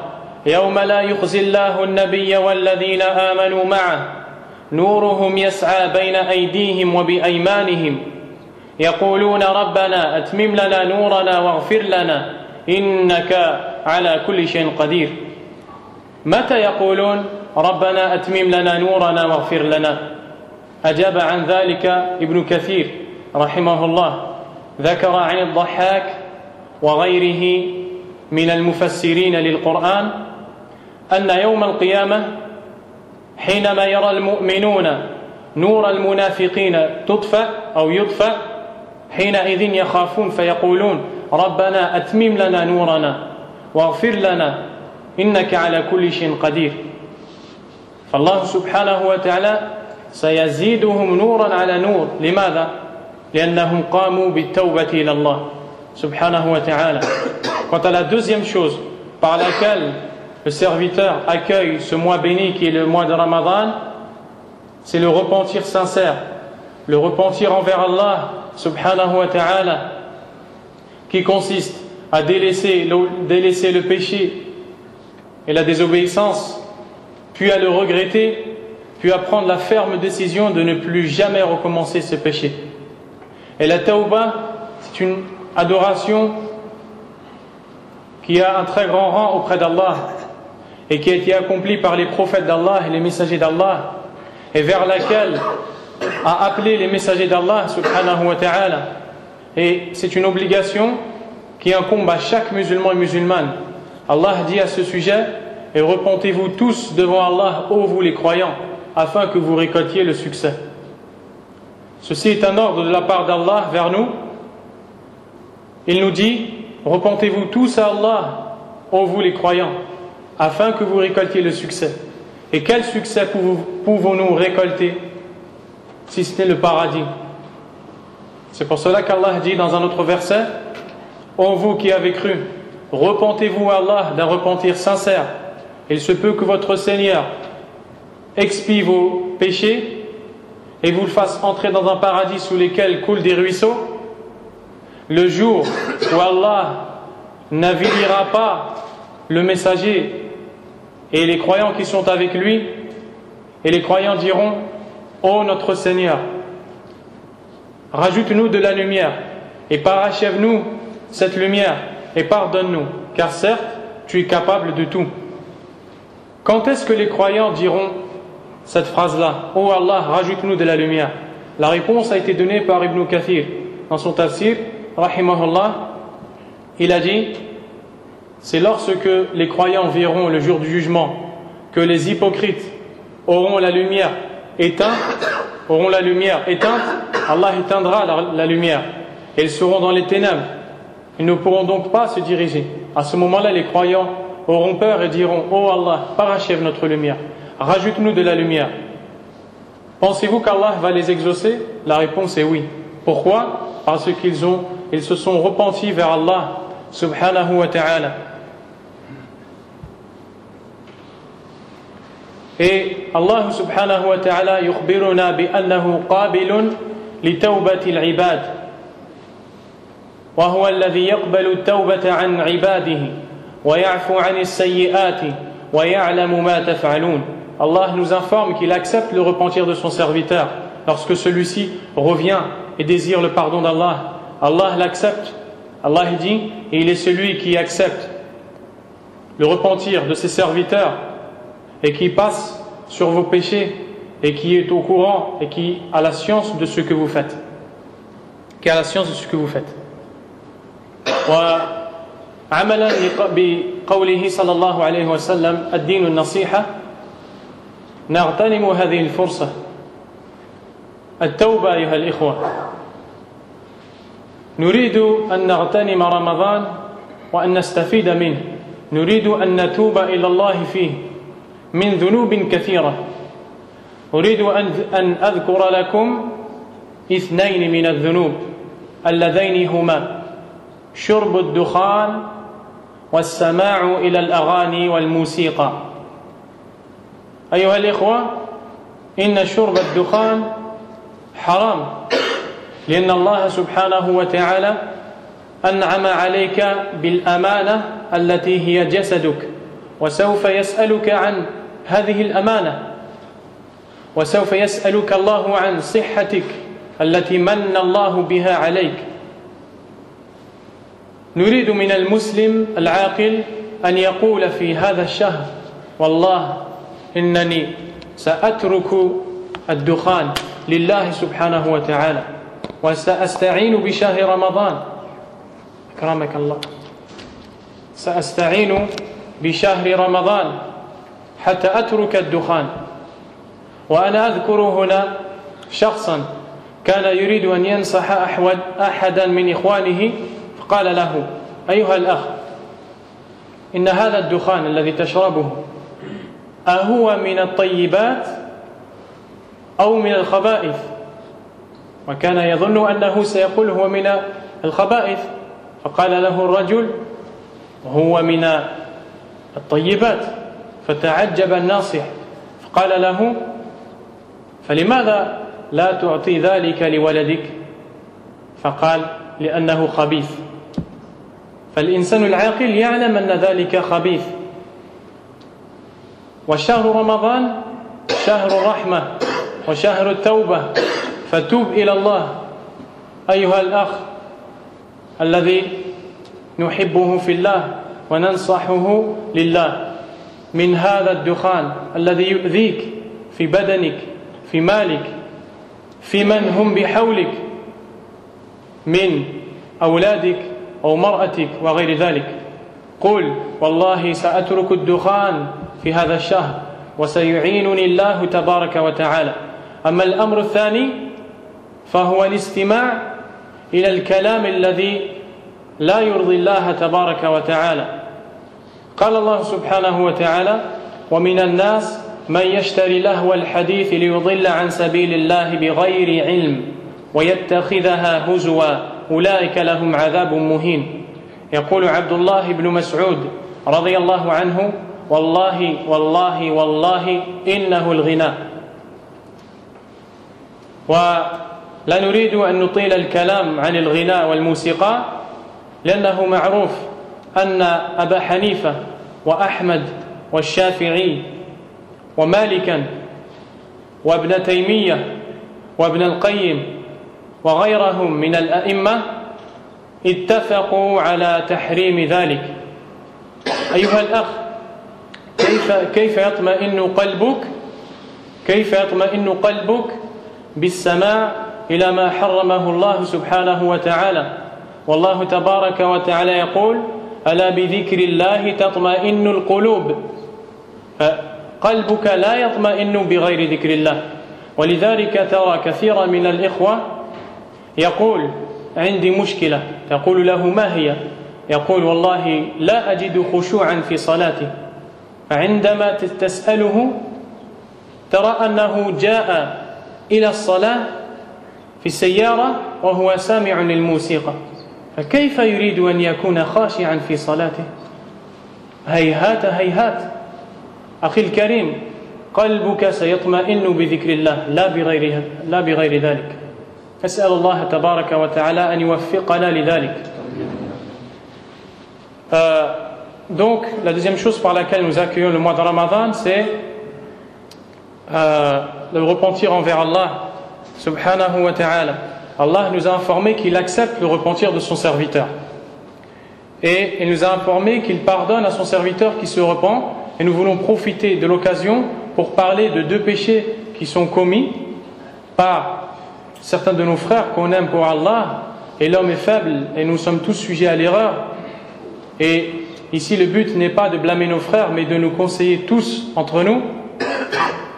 يوم لا يخزي الله النبي والذين آمنوا معه. نورهم يسعى بين أيديهم وبأيمانهم. يقولون ربنا أتمم لنا نورنا واغفر لنا إنك على كل شيء قدير. متى يقولون ربنا أتمم لنا نورنا واغفر لنا؟ أجاب عن ذلك ابن كثير رحمه الله. ذكر عن الضحاك وغيره من المفسرين للقرآن أن يوم القيامة حينما يرى المؤمنون نور المنافقين تطفأ أو يطفأ حينئذ يخافون فيقولون ربنا أتمم لنا نورنا واغفر لنا إنك على كل شيء قدير. فالله سبحانه وتعالى سيزيدهم نورا على نور لماذا؟ لأنهم قاموا بالتوبة إلى الله subhanahu wa ta'ala. Quant à la deuxième chose par laquelle le serviteur accueille ce mois béni qui est le mois de Ramadan, c'est le repentir sincère, le repentir envers Allah subhanahu wa ta'ala, qui consiste à délaisser le, délaisser le péché et la désobéissance, puis à le regretter, puis à prendre la ferme décision de ne plus jamais recommencer ce péché. Et la tauba, c'est une adoration qui a un très grand rang auprès d'Allah et qui a été accomplie par les prophètes d'Allah et les messagers d'Allah et vers laquelle a appelé les messagers d'Allah subhanahu wa ta'ala. Et c'est une obligation qui incombe à chaque musulman et musulmane. Allah dit à ce sujet et repentez-vous tous devant Allah ô vous les croyants afin que vous récoltiez le succès ceci est un ordre de la part d'Allah vers nous il nous dit Repentez-vous tous à Allah, ô vous les croyants, afin que vous récoltiez le succès. Et quel succès pouvons-nous récolter si ce n'est le paradis? C'est pour cela qu'Allah dit dans un autre verset Ô vous qui avez cru, repentez-vous à Allah d'un repentir sincère. Il se peut que votre Seigneur expie vos péchés et vous le fasse entrer dans un paradis sous lesquels coulent des ruisseaux le jour où Allah n'avilira pas le messager et les croyants qui sont avec lui, et les croyants diront Ô notre Seigneur, rajoute-nous de la lumière et parachève-nous cette lumière et pardonne-nous, car certes, tu es capable de tout. Quand est-ce que les croyants diront cette phrase-là. Ô Allah, rajoute-nous de la lumière. La réponse a été donnée par Ibn Kathir. Dans son tafsir rahimahullah, il a dit c'est lorsque les croyants verront le jour du jugement que les hypocrites auront la lumière éteinte, auront la lumière éteinte, Allah éteindra la, lumière. Ils seront dans les ténèbres. Ils ne pourront donc pas se diriger. À ce moment-là, les croyants auront peur et diront Oh Allah, parachève notre lumière, rajoute-nous de la lumière. Pensez-vous qu'Allah va les exaucer La réponse est oui. Pourquoi Parce qu'ils ont ils se sont repentis vers Allah subhanahu wa ta'ala. Et Allah subhanahu wa ta'ala يخبرنا بأنه قابل لتوبة العباد وهو الذي يقبل التوبة عن عباده ويعفو عن السيئات ويعلم ما تفعلون Allah nous informe qu'il accepte le repentir de son serviteur lorsque celui-ci revient et désire le pardon d'Allah Allah l'accepte. Allah dit, et il est celui qui accepte le repentir de ses serviteurs et qui passe sur vos péchés et qui est au courant et qui a la science de ce que vous faites. Qui a la science de ce que vous faites. وعملا بقوله صلى الله عليه وسلم الدين النصيحة نغتنم هذه الفرصة. التوبة أيها الإخوة. نريد أن نغتنم رمضان وأن نستفيد منه. نريد أن نتوب إلى الله فيه من ذنوب كثيرة. أريد أن أذكر لكم اثنين من الذنوب. اللذين هما شرب الدخان والسماع إلى الأغاني والموسيقى. أيها الإخوة إن شرب الدخان حرام لأن الله سبحانه وتعالى أنعم عليك بالأمانة التي هي جسدك وسوف يسألك عن هذه الأمانة وسوف يسألك الله عن صحتك التي من الله بها عليك. نريد من المسلم العاقل أن يقول في هذا الشهر والله إنني سأترك الدخان لله سبحانه وتعالى وسأستعين بشهر رمضان. أكرمك الله. سأستعين بشهر رمضان حتى أترك الدخان. وأنا أذكر هنا شخصا كان يريد أن ينصح أحد أحدا من إخوانه فقال له أيها الأخ إن هذا الدخان الذي تشربه أهو من الطيبات أو من الخبائث؟ وكان يظن أنه سيقول هو من الخبائث. فقال له الرجل هو من الطيبات فتعجب الناصح. فقال له فلماذا لا تعطي ذلك لولدك؟ فقال لأنه خبيث. فالإنسان العاقل يعلم أن ذلك خبيث. وشهر رمضان شهر الرحمة وشهر التوبة. فتوب إلى الله. أيها الأخ الذي نحبه في الله وننصحه لله. من هذا الدخان الذي يؤذيك في بدنك في مالك في من هم بحولك من أولادك أو مرأتك وغير ذلك. قل والله سأترك الدخان في هذا الشهر وسيعينني الله تبارك وتعالى. أما الأمر الثاني فهو الاستماع إلى الكلام الذي لا يرضي الله تبارك وتعالى. قال الله سبحانه وتعالى ومن الناس من يشتري لهو الحديث ليضل عن سبيل الله بغير علم ويتخذها هزوا أولئك لهم عذاب مهين. يقول عبد الله بن مسعود رضي الله عنه والله والله والله إنه الغناء ولا نريد أن نطيل الكلام عن الغناء والموسيقى لأنه معروف أن أبا حنيفة وأحمد والشافعي ومالكا وابن تيمية وابن القيم وغيرهم من الأئمة اتفقوا على تحريم ذلك. أيها الأخ كيف, كيف يطمئن قلبك؟ كيف يطمئن قلبك بالسماع إلى ما حرمه الله سبحانه وتعالى؟ والله تبارك وتعالى يقول ألا بذكر الله تطمئن القلوب؟ قلبك لا يطمئن بغير ذكر الله. ولذلك ترى كثيرا من الإخوة يقول عندي مشكلة. تقول له ما هي؟ يقول والله لا أجد خشوعا في صلاتي. فعندما تسأله ترى أنه جاء إلى الصلاة في السيارة وهو سامع للموسيقى. فكيف يريد أن يكون خاشعا في صلاته؟ هيهات هيهات. أخي الكريم قلبك سيطمئن بذكر الله لا بغير, لا بغير ذلك. أسأل الله تبارك وتعالى أن يوفقنا لذلك. euh, Donc, la deuxième chose par laquelle nous accueillons le mois de Ramadan, c'est euh, le repentir envers Allah, subhanahu wa ta'ala. Allah nous a informé qu'il accepte le repentir de son serviteur. Et il nous a informé qu'il pardonne à son serviteur qui se repent et nous voulons profiter de l'occasion pour parler de deux péchés qui sont commis par certains de nos frères qu'on aime pour Allah. Et l'homme est faible et nous sommes tous sujets à l'erreur. Et ici, le but n'est pas de blâmer nos frères, mais de nous conseiller tous entre nous.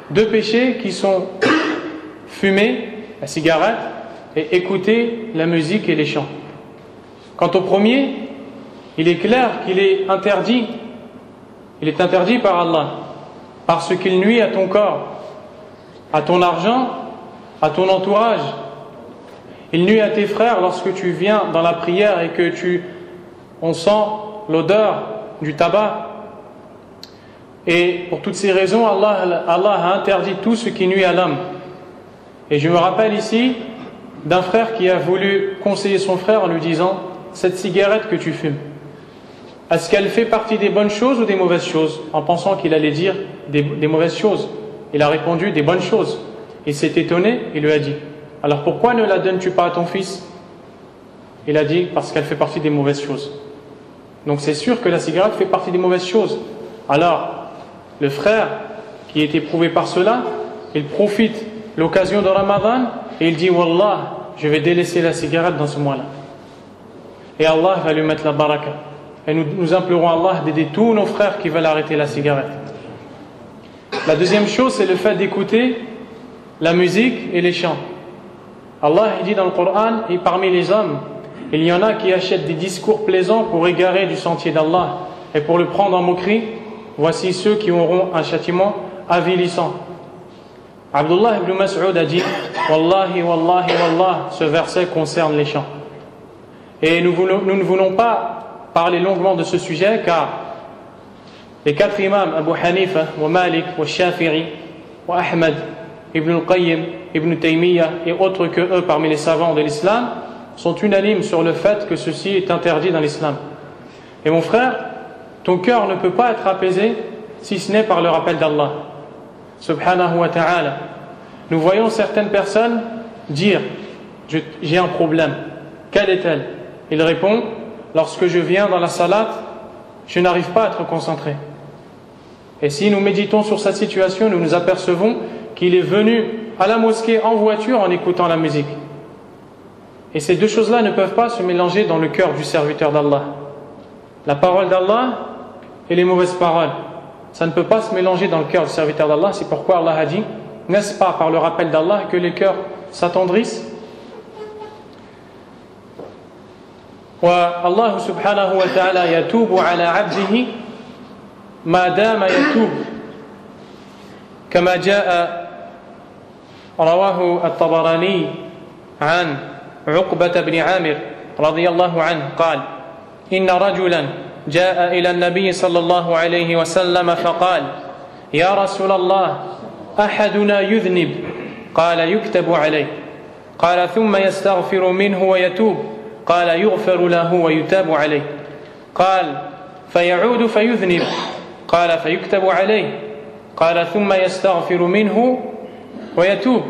Deux péchés qui sont fumer la cigarette et écouter la musique et les chants. Quant au premier, il est clair qu'il est interdit il est interdit par Allah parce qu'il nuit à ton corps, à ton argent, à ton entourage. Il nuit à tes frères lorsque tu viens dans la prière et que tu on sent l'odeur du tabac. Et pour toutes ces raisons, Allah, a interdit tout ce qui nuit à l'homme. Et je me rappelle ici d'un frère qui a voulu conseiller son frère en lui disant Cette cigarette que tu fumes, est-ce qu'elle fait partie des bonnes choses ou des mauvaises choses? En pensant qu'il allait dire des, mauvaises choses. Il a répondu des bonnes choses. Il s'est étonné, il lui a dit Alors pourquoi ne la donnes-tu pas à ton fils? Il a dit Parce qu'elle fait partie des mauvaises choses. Donc c'est sûr que la cigarette fait partie des mauvaises choses. Alors, le frère qui est éprouvé par cela, il profite l'occasion de Ramadan et il dit Wallah, je vais délaisser la cigarette dans ce mois-là. Et Allah va lui mettre la baraka. Et nous, nous implorons Allah d'aider tous nos frères qui veulent arrêter la cigarette. La deuxième chose, c'est le fait d'écouter la musique et les chants. Allah dit dans le Coran, et parmi les hommes, il y en a qui achètent des discours plaisants pour égarer du sentier d'Allah et pour le prendre en moquerie. Voici ceux qui auront un châtiment avilissant. Abdullah ibn Mas'ud a dit Wallahi, Wallahi, Wallah, ce verset concerne les chants. Et nous, nous ne voulons pas parler longuement de ce sujet car les quatre imams, Abu Hanifa, wa Malik, wa wa Ahmad, Ibn al-Qayyim, Ibn Taymiyyah et autres que eux parmi les savants de l'islam, sont unanimes sur le fait que ceci est interdit dans l'islam. Et mon frère, ton cœur ne peut pas être apaisé si ce n'est par le rappel d'Allah. Subhanahu wa ta'ala. Nous voyons certaines personnes dire J'ai un problème. Quelle est-elle? Il répond Lorsque je viens dans la salade, je n'arrive pas à être concentré. Et si nous méditons sur cette situation, nous nous apercevons qu'il est venu à la mosquée en voiture en écoutant la musique. Et ces deux choses-là ne peuvent pas se mélanger dans le cœur du serviteur d'Allah. La parole d'Allah et les mauvaises paroles. Ça ne peut pas se mélanger dans le cœur du serviteur d'Allah. C'est pourquoi Allah a dit, n'est-ce pas par le rappel d'Allah que les cœurs s'attendrissent والله سبحانه وتعالى يتوب على عبده ما دام يتوب كما جاء رواه الطبراني عن عقبة بن عامر رضي الله عنه قال إن رجلا جاء إلى النبي صلى الله عليه وسلم فقال يا رسول الله أحدنا يذنب؟ قال يكتب عليه. قال ثم يستغفر منه ويتوب؟ قال يغفر له ويتاب عليه. قال فيعود فيذنب؟ قال فيكتب عليه. قال ثم يستغفر منه ويتوب.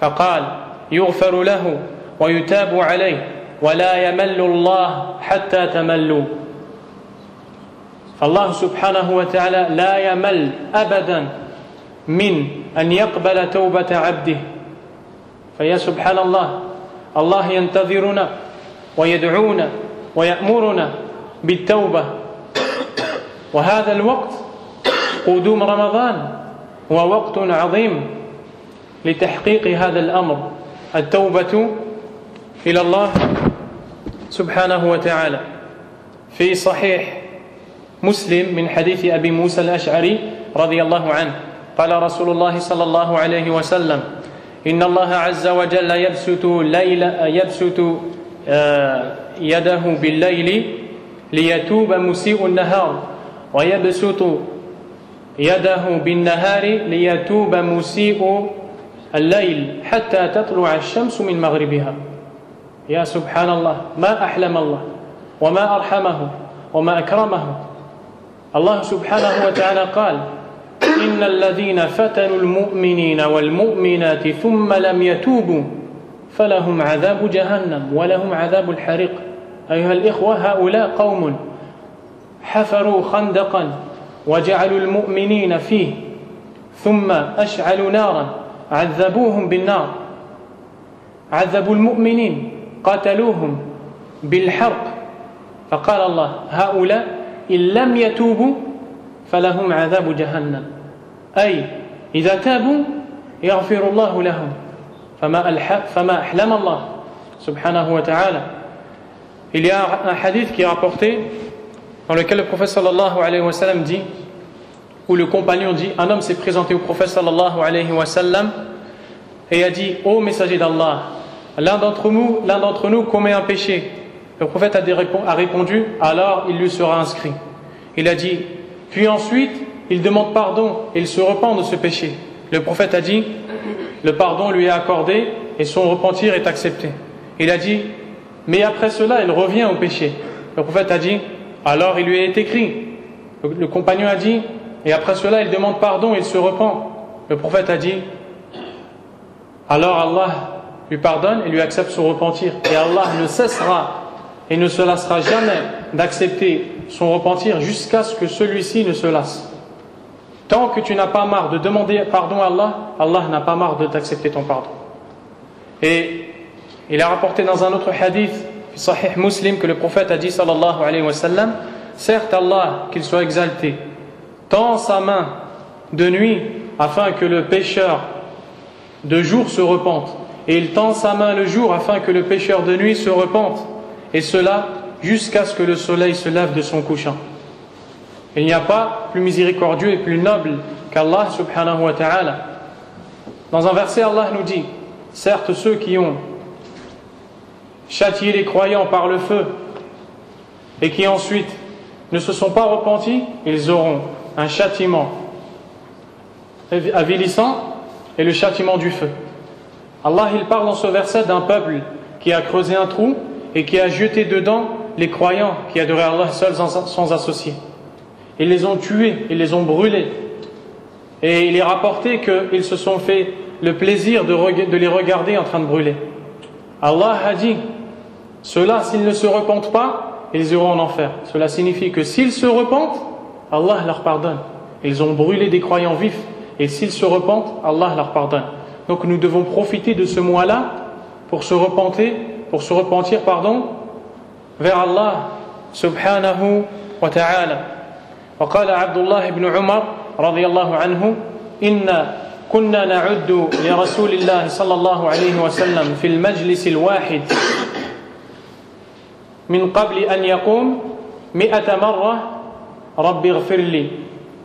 فقال يغفر له. ويتاب عليه ولا يمل الله حتى تملوا. فالله سبحانه وتعالى لا يمل أبدا من أن يقبل توبة عبده. فيا سبحان الله الله ينتظرنا ويدعونا ويأمرنا بالتوبة. وهذا الوقت قدوم رمضان هو وقت عظيم لتحقيق هذا الأمر التوبة إلى الله سبحانه وتعالى. في صحيح مسلم من حديث أبي موسى الأشعري رضي الله عنه قال رسول الله صلى الله عليه وسلم إن الله عز وجل يبسط ليل يبسط آه، يده بالليل ليتوب مسيء النهار ويبسط يده بالنهار ليتوب مسيء الليل حتى تطلع الشمس من مغربها. يا سبحان الله ما أحلم الله وما أرحمه وما أكرمه. الله سبحانه وتعالى قال إن الذين فتنوا المؤمنين والمؤمنات ثم لم يتوبوا فلهم عذاب جهنم ولهم عذاب الحريق. أيها الإخوة هؤلاء قوم حفروا خندقا وجعلوا المؤمنين فيه ثم أشعلوا نارا عذبوهم بالنار. عذبوا المؤمنين قتلوهم بالحرق فقال الله هؤلاء إن لم يتوبوا فلهم عذاب جهنم أي إذا تابوا يغفر الله لهم فما, فما أحلم الله سبحانه وتعالى Il y a un hadith qui est rapporté dans lequel le prophète sallallahu alayhi wa sallam dit, où le compagnon dit, un homme s'est présenté au prophète sallallahu alayhi wa sallam et a dit, ô messager d'Allah, L'un d'entre nous, l'un d'entre nous commet un péché. Le prophète a répondu, alors il lui sera inscrit. Il a dit, puis ensuite, il demande pardon et il se repent de ce péché. Le prophète a dit, le pardon lui est accordé et son repentir est accepté. Il a dit, mais après cela, il revient au péché. Le prophète a dit, alors il lui est écrit. Le, compagnon a dit, et après cela, il demande pardon et il se repent. Le prophète a dit, alors Allah lui pardonne et lui accepte son repentir. Et Allah ne cessera et ne se lassera jamais d'accepter son repentir jusqu'à ce que celui-ci ne se lasse. Tant que tu n'as pas marre de demander pardon à Allah, Allah n'a pas marre de t'accepter ton pardon. Et il a rapporté dans un autre hadith, Sahih Muslim, que le prophète a dit sallallahu alayhi wa sallam, certes Allah, qu'il soit exalté, tend sa main de nuit afin que le pécheur de jour se repente, et il tend sa main le jour afin que le pécheur de nuit se repente, et cela jusqu'à ce que le soleil se lève de son couchant. Il n'y a pas plus miséricordieux et plus noble qu'Allah subhanahu wa ta'ala. Dans un verset, Allah nous dit, certes ceux qui ont châtié les croyants par le feu et qui ensuite ne se sont pas repentis, ils auront un châtiment avilissant et le châtiment du feu. Allah il parle dans ce verset d'un peuple qui a creusé un trou et qui a jeté dedans les croyants qui adoraient Allah seul sans, associer. Ils les ont tués, ils les ont brûlés. Et il est rapporté qu'ils se sont fait le plaisir de, de les regarder en train de brûler. Allah a dit, ceux-là, s'ils ne se repentent pas, ils iront en enfer. Cela signifie que s'ils se repentent, Allah leur pardonne. Ils ont brûlé des croyants vifs. Et s'ils se repentent, Allah leur pardonne. Donc nous devons profiter de ce mois-là pour se repentir, pour se repentir, pardon, vers Allah subhanahu wa ta'ala. وقال عبد الله بن عمر رضي الله عنه إن كنا نعد لرسول الله صلى الله عليه وسلم في المجلس الواحد من قبل أن يقوم مئة مرة رب اغفر لي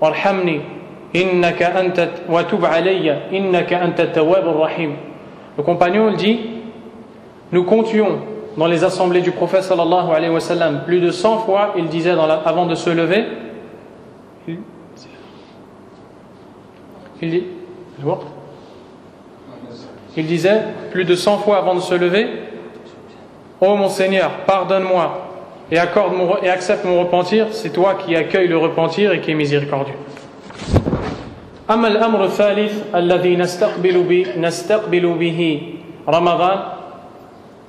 وارحمني إنك أنت وتب علي إنك أنت التواب الرحيم Le compagnon il dit Nous comptions dans les assemblées du prophète sallallahu alayhi wa sallam plus de 100 fois il disait dans la, avant de se lever il, il, il disait plus de 100 fois avant de se lever Ô mon Seigneur, pardonne-moi et, accorde mon, et accepte mon repentir, c'est toi qui accueilles le repentir et qui est miséricordieux. أما الأمر الثالث الذي نستقبل به, نستقبل به رمضان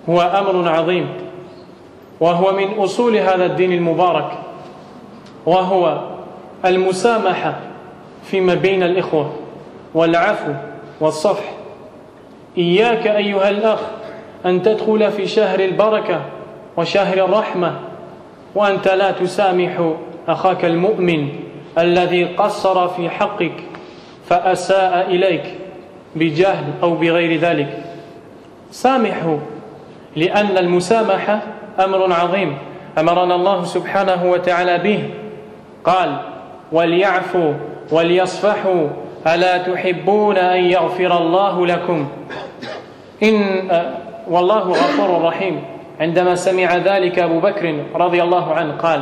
هو أمر عظيم وهو من أصول هذا الدين المبارك وهو المسامحة فيما بين الإخوة والعفو والصفح. إياك أيها الأخ أن تدخل في شهر البركة وشهر الرحمة وأنت لا تسامح أخاك المؤمن الذي قصر في حقك. فأساء إليك بجهل أو بغير ذلك. سامحه لأن المسامحة أمر عظيم. أمرنا الله سبحانه وتعالى به. قال وليعفوا وليصفحوا ألا تحبون أن يغفر الله لكم؟ إن والله غفور رحيم. عندما سمع ذلك أبو بكر رضي الله عنه قال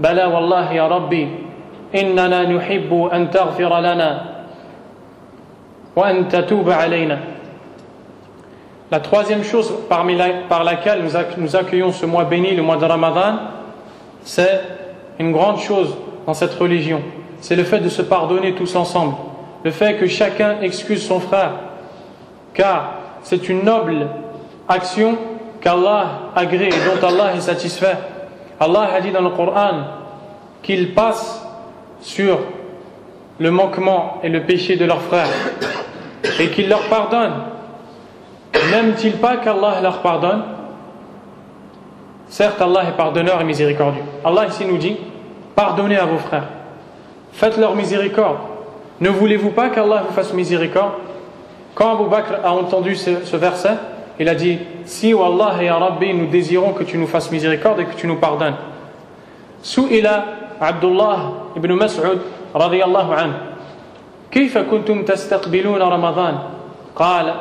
بلى والله يا ربي إننا نحب أن تغفر لنا. La troisième chose la, par laquelle nous, nous accueillons ce mois béni, le mois de Ramadan, c'est une grande chose dans cette religion. C'est le fait de se pardonner tous ensemble. Le fait que chacun excuse son frère. Car c'est une noble action qu'Allah agrée et dont Allah est satisfait. Allah a dit dans le Coran qu'il passe sur le manquement et le péché de leurs frères et qu'il leur pardonne, n'aiment-ils pas qu'Allah leur pardonne? Certes, Allah est pardonneur et miséricordieux. Allah ici nous dit pardonnez à vos frères, faites leur miséricorde. Ne voulez-vous pas qu'Allah vous fasse miséricorde? Quand Abu Bakr a entendu ce, verset, il a dit Si, oh Allah et Rabbi, nous désirons que tu nous fasses miséricorde et que tu nous pardonnes. Sou'ila Abdullah ibn Mas'ud رضي الله عنه. كيف كنتم تستقبلون رمضان؟ قال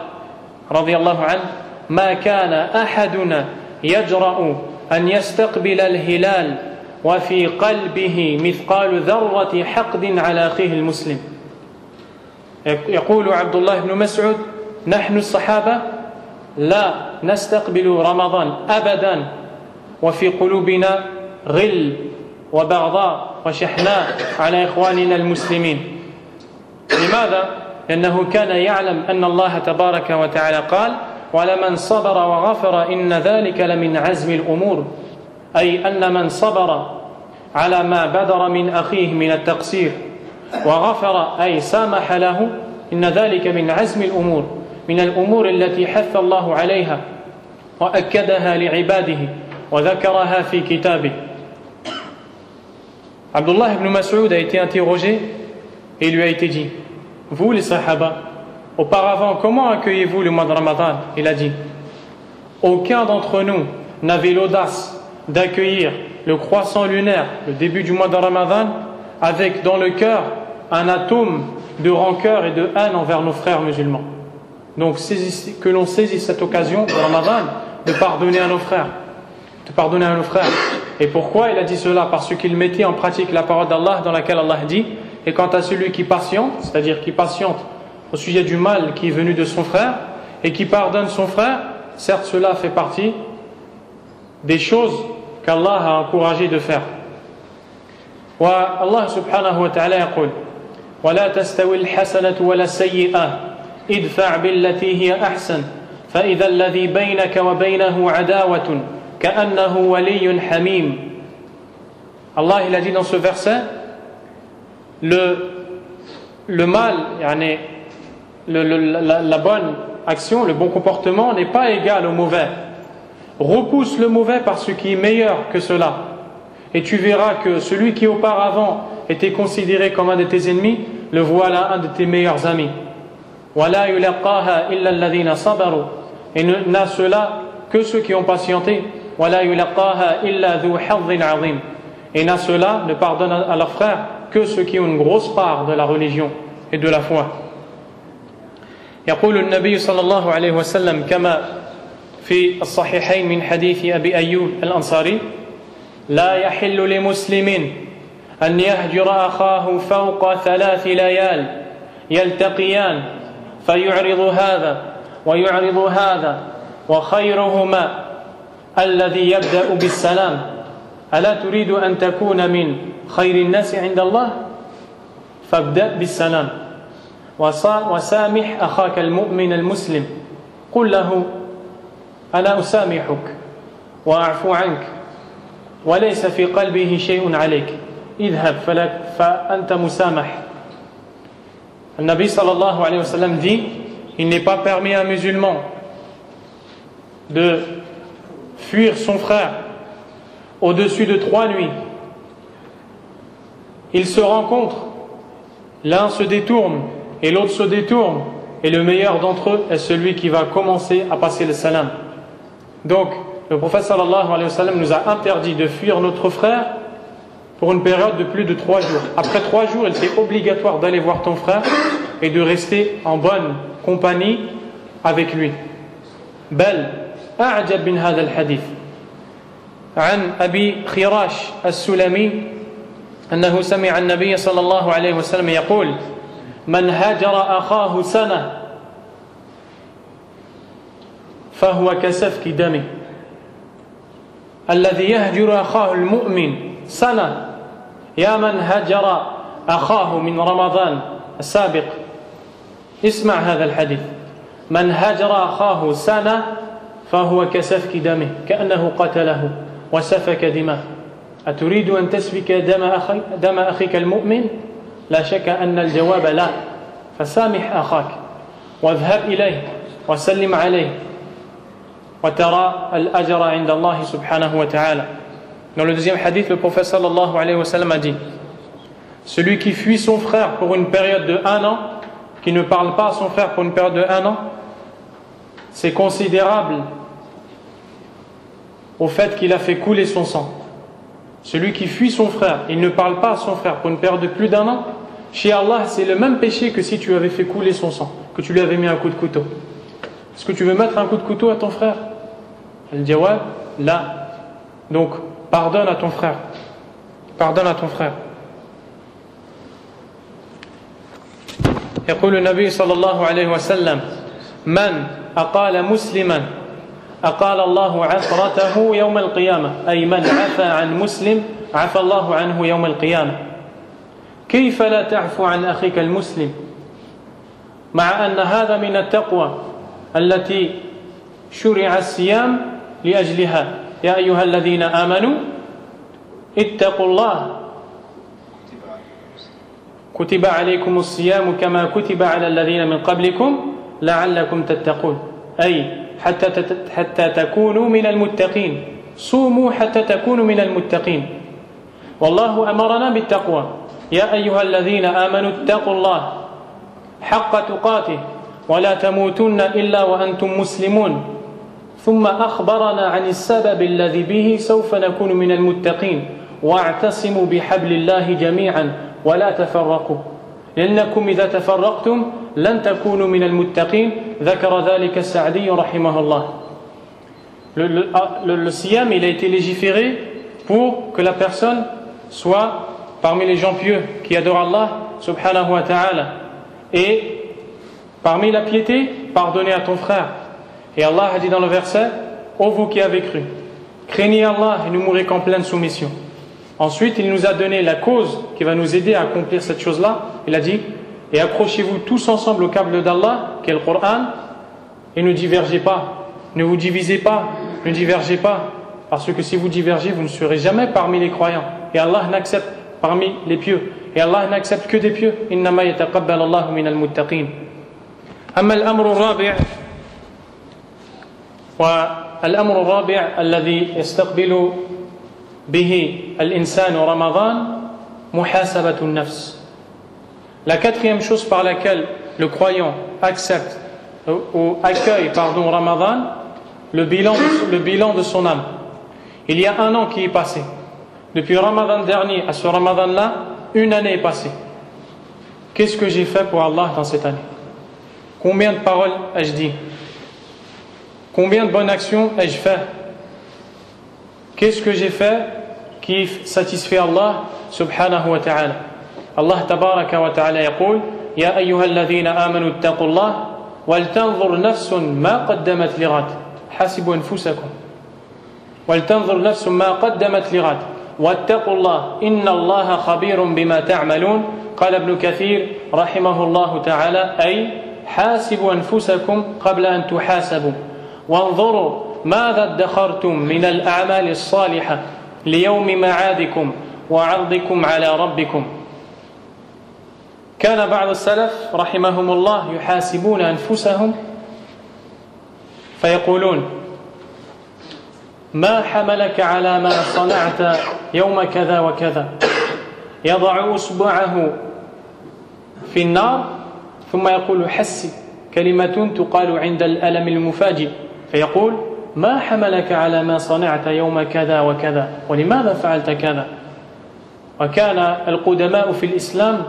رضي الله عنه ما كان أحدنا يجرأ أن يستقبل الهلال وفي قلبه مثقال ذرة حقد على أخيه المسلم. يقول عبد الله بن مسعود نحن الصحابة لا نستقبل رمضان أبدا وفي قلوبنا غل وبغضاء. وشحناء على إخواننا المسلمين. لماذا؟ لأنه كان يعلم أن الله تبارك وتعالى قال ولمن صبر وغفر إن ذلك لمن عزم الأمور. أي أن من صبر على ما بدر من أخيه من التقصير وغفر أي سامح له إن ذلك من عزم الأمور من الأمور التي حث الله عليها وأكدها لعباده وذكرها في كتابه. Abdullah ibn Mas'ud a été interrogé et il lui a été dit Vous les Sahaba, auparavant, comment accueillez-vous le mois de Ramadan? Il a dit Aucun d'entre nous n'avait l'audace d'accueillir le croissant lunaire, le début du mois de Ramadan, avec dans le cœur un atome de rancœur et de haine envers nos frères musulmans. Donc que l'on saisisse cette occasion de Ramadan de pardonner à nos frères, de pardonner à nos frères. Et pourquoi il a dit cela Parce qu'il mettait en pratique la parole d'Allah dans laquelle Allah dit Et quant à celui qui patiente, c'est-à-dire qui patiente au sujet du mal qui est venu de son frère et qui pardonne son frère, certes cela fait partie des choses qu'Allah a encouragé de faire. والله سبحانه وتعالى يقول ولا تستوي الحسنة ولا السيئة ادفع بالتي هي أحسن فإذا الذي بينك وبينه عداوة Allah il a dit dans ce verset le, le mal, la, la bonne action, le bon comportement n'est pas égal au mauvais. Repousse le mauvais par ce qui est meilleur que cela. Et tu verras que celui qui auparavant était considéré comme un de tes ennemis, le voilà un de tes meilleurs amis. Et n'a cela que ceux qui ont patienté. Et n'a cela ne pardonne à leurs frères que ceux qui ont une grosse part de la religion et de la foi. يقول النبي صلى الله عليه وسلم كما في الصحيحين من حديث أبي أيوب الأنصاري لا يحل لمسلم أن يهجر أخاه فوق ثلاث ليال يلتقيان فيعرض هذا ويعرض هذا وخيرهما الذي يبدأ بالسلام. ألا تريد أن تكون من خير الناس عند الله؟ فابدأ بالسلام. وسامح أخاك المؤمن المسلم. قل له أنا أسامحك؟ وأعفو عنك. وليس في قلبه شيء عليك. اذهب فلك فأنت مسامح. النبي صلى الله عليه وسلم dit il n'est pas permis à un musulman de fuir son frère au-dessus de trois nuits. Ils se rencontrent, l'un se détourne et l'autre se détourne, et le meilleur d'entre eux est celui qui va commencer à passer le salam. Donc, le prophète sallallahu alayhi wa sallam nous a interdit de fuir notre frère pour une période de plus de trois jours. Après trois jours, il était obligatoire d'aller voir ton frère et de rester en bonne compagnie avec lui. بل أعجب من هذا الحديث عن أبي خراش السلمي أنه سمع النبي صلى الله عليه وسلم يقول من هاجر أخاه سنة فهو كسفك دمه. الذي يهجر أخاه المؤمن سنة. يا من هجر أخاه من رمضان السابق. اسمع هذا الحديث من هجر أخاه سنة فهو كسفك دمه كأنه قتله وسفك دماء أتريد أن تسفك دم, أخي دم أخيك المؤمن لا شك أن الجواب لا فسامح أخاك واذهب إليه وسلم عليه وترى الأجر عند الله سبحانه وتعالى Dans le deuxième hadith, le prophète sallallahu alayhi wa sallam a dit Celui qui fuit son frère pour une période de un an, qui ne parle pas à son frère pour une période de un an, c'est considérable au fait qu'il a fait couler son sang. Celui qui fuit son frère, il ne parle pas à son frère pour une période de plus d'un an, chez Allah, c'est le même péché que si tu avais fait couler son sang, que tu lui avais mis un coup de couteau. Est-ce que tu veux mettre un coup de couteau à ton frère Elle dit ouais, là. Donc, pardonne à ton frère. pardonne à ton frère. يقول النبي صلى الله عليه وسلم من أقال مسلما أقال الله عثرته يوم القيامة. أي من عفى عن مسلم عفى الله عنه يوم القيامة. كيف لا تعفو عن أخيك المسلم؟ مع أن هذا من التقوى التي شرع الصيام لأجلها. يا أيها الذين آمنوا اتقوا الله. كتب عليكم الصيام كما كتب على الذين من قبلكم لعلكم تتقون. أي حتى حتى تكونوا من المتقين. صوموا حتى تكونوا من المتقين. والله أمرنا بالتقوى. يا أيها الذين آمنوا اتقوا الله حق تقاته ولا تموتن إلا وأنتم مسلمون. ثم أخبرنا عن السبب الذي به سوف نكون من المتقين. واعتصموا بحبل الله جميعا ولا تفرقوا. لأنكم إذا تفرقتم لن تكونوا من المتقين ذكر ذلك السعدي رحمه الله le, le, le, le siyam il a été légiféré pour que la personne soit parmi les gens pieux qui adorent Allah subhanahu wa ta'ala et parmi la piété pardonner à ton frère et Allah a dit dans le verset ô vous qui avez cru craignez Allah et ne mourrez qu'en pleine soumission Ensuite, il nous a donné la cause qui va nous aider à accomplir cette chose-là. Il a dit Et accrochez-vous tous ensemble au câble d'Allah, qui est le Coran, et ne divergez pas. Ne vous divisez pas, ne divergez pas. Parce que si vous divergez, vous ne serez jamais parmi les croyants. Et Allah n'accepte parmi les pieux. Et Allah n'accepte que des pieux. إنما يتقبل الله من المتقين. أما الأمر الرابع والأمر الرابع الذي يستقبل به الإنسان رمضان محاسبة النفس La quatrième chose par laquelle le croyant accepte ou accueille pardon, Ramadan, le bilan, de, le bilan de son âme. Il y a un an qui est passé. Depuis Ramadan dernier à ce Ramadan-là, une année est passée. Qu'est-ce que j'ai fait pour Allah dans cette année? Combien de paroles ai-je dit? Combien de bonnes actions ai-je fait? Qu'est-ce que j'ai fait qui satisfait Allah subhanahu wa ta'ala? الله تبارك وتعالى يقول يا أيها الذين آمنوا اتقوا الله ولتنظر نفس ما قدمت لغد. حاسبوا أنفسكم. ولتنظر نفس ما قدمت لغد. واتقوا الله إن الله خبير بما تعملون. قال ابن كثير رحمه الله تعالى أي حاسبوا أنفسكم قبل أن تحاسبوا. وانظروا ماذا ادخرتم من الأعمال الصالحة ليوم معادكم وعرضكم على ربكم. كان بعض السلف رحمهم الله يحاسبون أنفسهم فيقولون ما حملك على ما صنعت يوم كذا وكذا؟ يضع أصبعه في النار ثم يقول حسي كلمة تقال عند الألم المفاجئ. فيقول ما حملك على ما صنعت يوم كذا وكذا؟ ولماذا فعلت كذا؟ وكان القدماء في الإسلام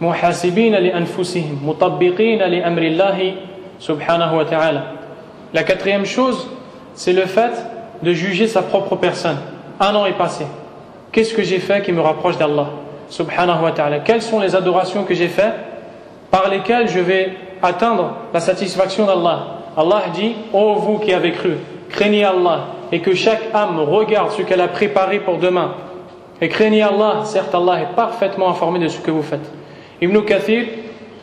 محاسبين لأنفسهم مطبقين لأمر الله سبحانه وتعالى La quatrième chose, c'est le fait de juger sa propre personne. Un an est passé. Qu'est-ce que j'ai fait qui me rapproche d'Allah Subhanahu wa ta'ala. Quelles sont les adorations que j'ai faites par lesquelles je vais atteindre la satisfaction d'Allah Allah dit Ô oh, vous qui avez cru, craignez Allah et que chaque âme regarde ce qu'elle a préparé pour demain. Et craignez Allah, certes Allah est parfaitement informé de ce que vous faites. Ibn Kathir,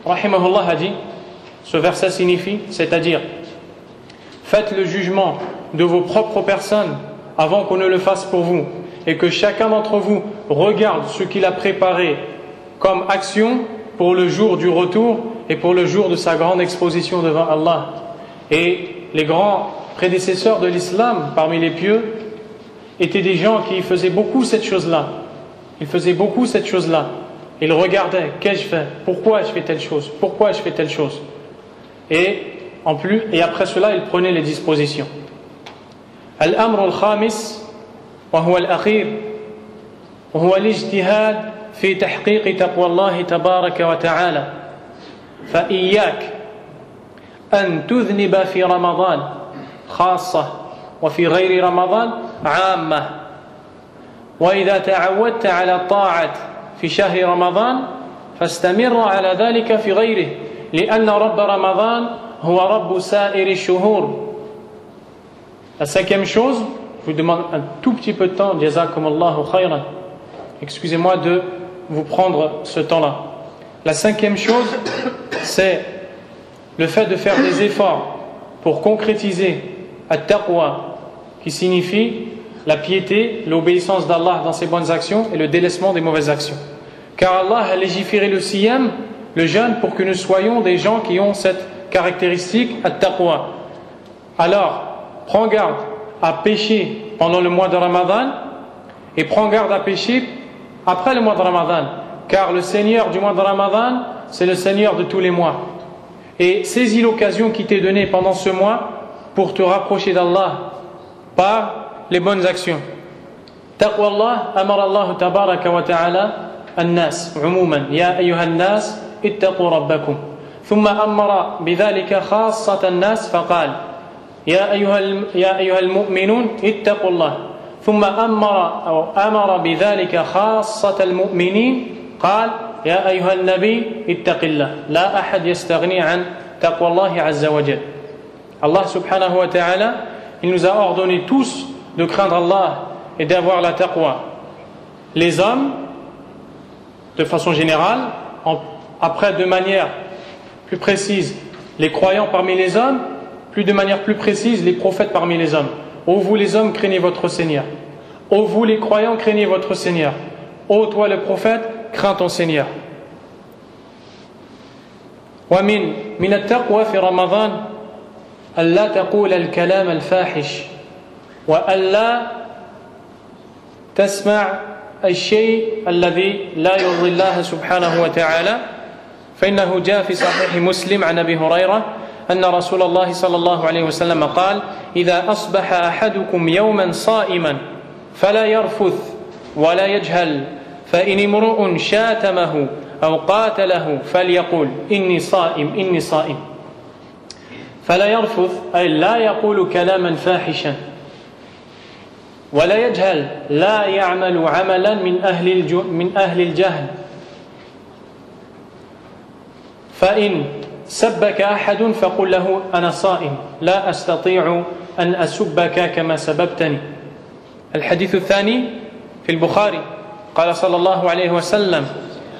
rahimahullah, a dit ce verset signifie, c'est-à-dire faites le jugement de vos propres personnes avant qu'on ne le fasse pour vous et que chacun d'entre vous regarde ce qu'il a préparé comme action pour le jour du retour et pour le jour de sa grande exposition devant Allah. Et les grands prédécesseurs de l'islam, parmi les pieux, étaient des gens qui faisaient beaucoup cette chose-là. Ils faisaient beaucoup cette chose-là. Ils regardaient, qu'ai-je fait Pourquoi je fais telle chose Pourquoi je fais telle chose Et en plus, et après cela, ils prenaient les dispositions. الأمر الخامس وهو الأخير وهو الاجتهاد في تحقيق تقوى الله تبارك وتعالى فإياك أن تذنب في رمضان خاصة وفي غير رمضان عامة وإذا تعودت على الطاعة في شهر رمضان فاستمر على ذلك في غيره لأن رب رمضان هو رب سائر الشهور La cinquième chose, je vous demande un tout petit peu de temps, jazakumullahu khayran. Excusez-moi de vous prendre ce temps-là. La cinquième chose, c'est le fait de faire des efforts pour concrétiser at-taqwa, qui signifie la piété, l'obéissance d'Allah dans ses bonnes actions et le délaissement des mauvaises actions. Car Allah a légiféré le siyam, le jeûne, pour que nous soyons des gens qui ont cette caractéristique at-taqwa. Alors, prends garde à pécher pendant le mois de Ramadan et prends garde à pécher après le mois de Ramadan. Car le Seigneur du mois de Ramadan, c'est le Seigneur de tous les mois. Et saisis l'occasion qui t'est donnée pendant ce mois pour te rapprocher d'Allah par les bonnes actions. تقوى الله أمر الله تبارك وتعالى الناس عموما يا أيها الناس اتقوا ربكم ثم أمر بذلك خاصة الناس فقال يا أيها يا أيها المؤمنون اتقوا الله ثم أمر أو أمر بذلك خاصة المؤمنين قال يا أيها النبي اتق الله لا أحد يستغني عن تقوى الله عز وجل الله سبحانه وتعالى il nous a ordonné tous de craindre Allah et d'avoir la taqwa. Les hommes, de façon générale, après de manière plus précise, les croyants parmi les hommes, plus de manière plus précise, les prophètes parmi les hommes. Ô vous les hommes, craignez votre Seigneur. Ô vous les croyants, craignez votre Seigneur. Ô toi le prophète, crains ton Seigneur. وألا تسمع الشيء الذي لا يرضي الله سبحانه وتعالى. فإنه جاء في صحيح مسلم عن أبي هريرة أن رسول الله صلى الله عليه وسلم قال إذا أصبح أحدكم يوما صائما فلا يرفث ولا يجهل فإن امرؤ شاتمه أو قاتله فليقول إني صائم إني صائم فلا يرفث أي لا يقول كلاما فاحشا. ولا يجهل لا يعمل عملا من أهل, من أهل الجهل. فإن سبك أحد فقل له أنا صائم لا أستطيع أن أسبك كما سببتني. الحديث الثاني في البخاري قال صلى الله عليه وسلم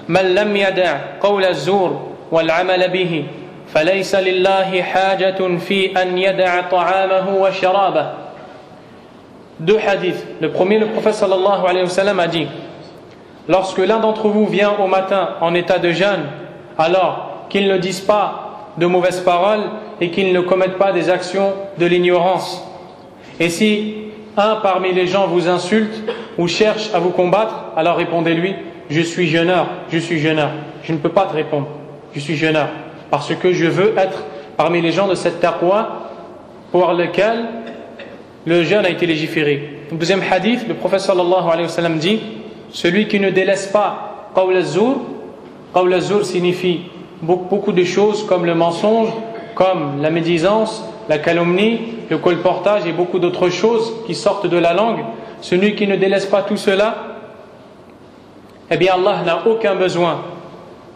من لم يدع قول الزور والعمل به فليس لله حاجة في أن يدع طعامه وشرابه. Deux hadiths. Le premier, le prophète sallallahu alayhi wa sallam a dit Lorsque l'un d'entre vous vient au matin en état de jeûne, alors qu'il ne dise pas de mauvaises paroles et qu'il ne commette pas des actions de l'ignorance. Et si un parmi les gens vous insulte ou cherche à vous combattre, alors répondez-lui Je suis jeûneur, je suis jeûneur. Je ne peux pas te répondre, je suis jeûneur. Parce que je veux être parmi les gens de cette taqwa pour lequel le jeûne a été légiféré. Le deuxième hadith, le prophète sallallahu alayhi wa sallam dit Celui qui ne délaisse pas qawl al-zur, qawl al-zur signifie beaucoup de choses comme le mensonge, comme la médisance, la calomnie, le colportage et beaucoup d'autres choses qui sortent de la langue. Celui qui ne délaisse pas tout cela, eh bien Allah n'a aucun besoin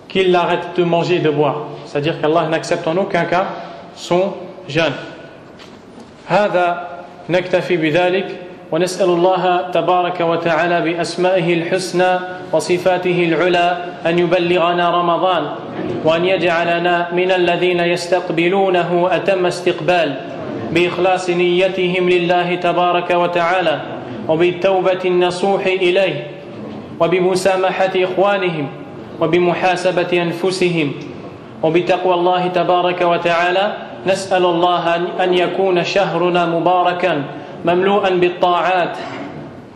qu'il arrête de manger et de boire. C'est-à-dire qu'Allah n'accepte en aucun cas son jeûne. نكتفي بذلك ونسأل الله تبارك وتعالى بأسمائه الحسنى وصفاته العلى أن يبلغنا رمضان وأن يجعلنا من الذين يستقبلونه أتم استقبال بإخلاص نيتهم لله تبارك وتعالى وبالتوبة النصوح إليه وبمسامحة إخوانهم وبمحاسبة أنفسهم وبتقوى الله تبارك وتعالى نسأل الله أن يكون شهرنا مباركا مملوءا بالطاعات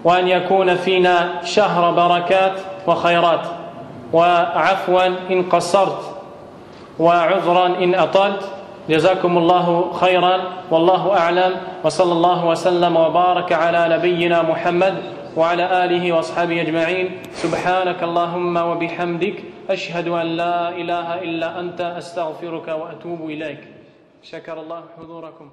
وأن يكون فينا شهر بركات وخيرات. وعفوا إن قصرت وعذرا إن أطلت. جزاكم الله خيرا والله أعلم. وصلى الله وسلم وبارك على نبينا محمد وعلى آله وأصحابه أجمعين. سبحانك اللهم وبحمدك أشهد أن لا إله إلا أنت أستغفرك وأتوب إليك. شكر الله حضوركم.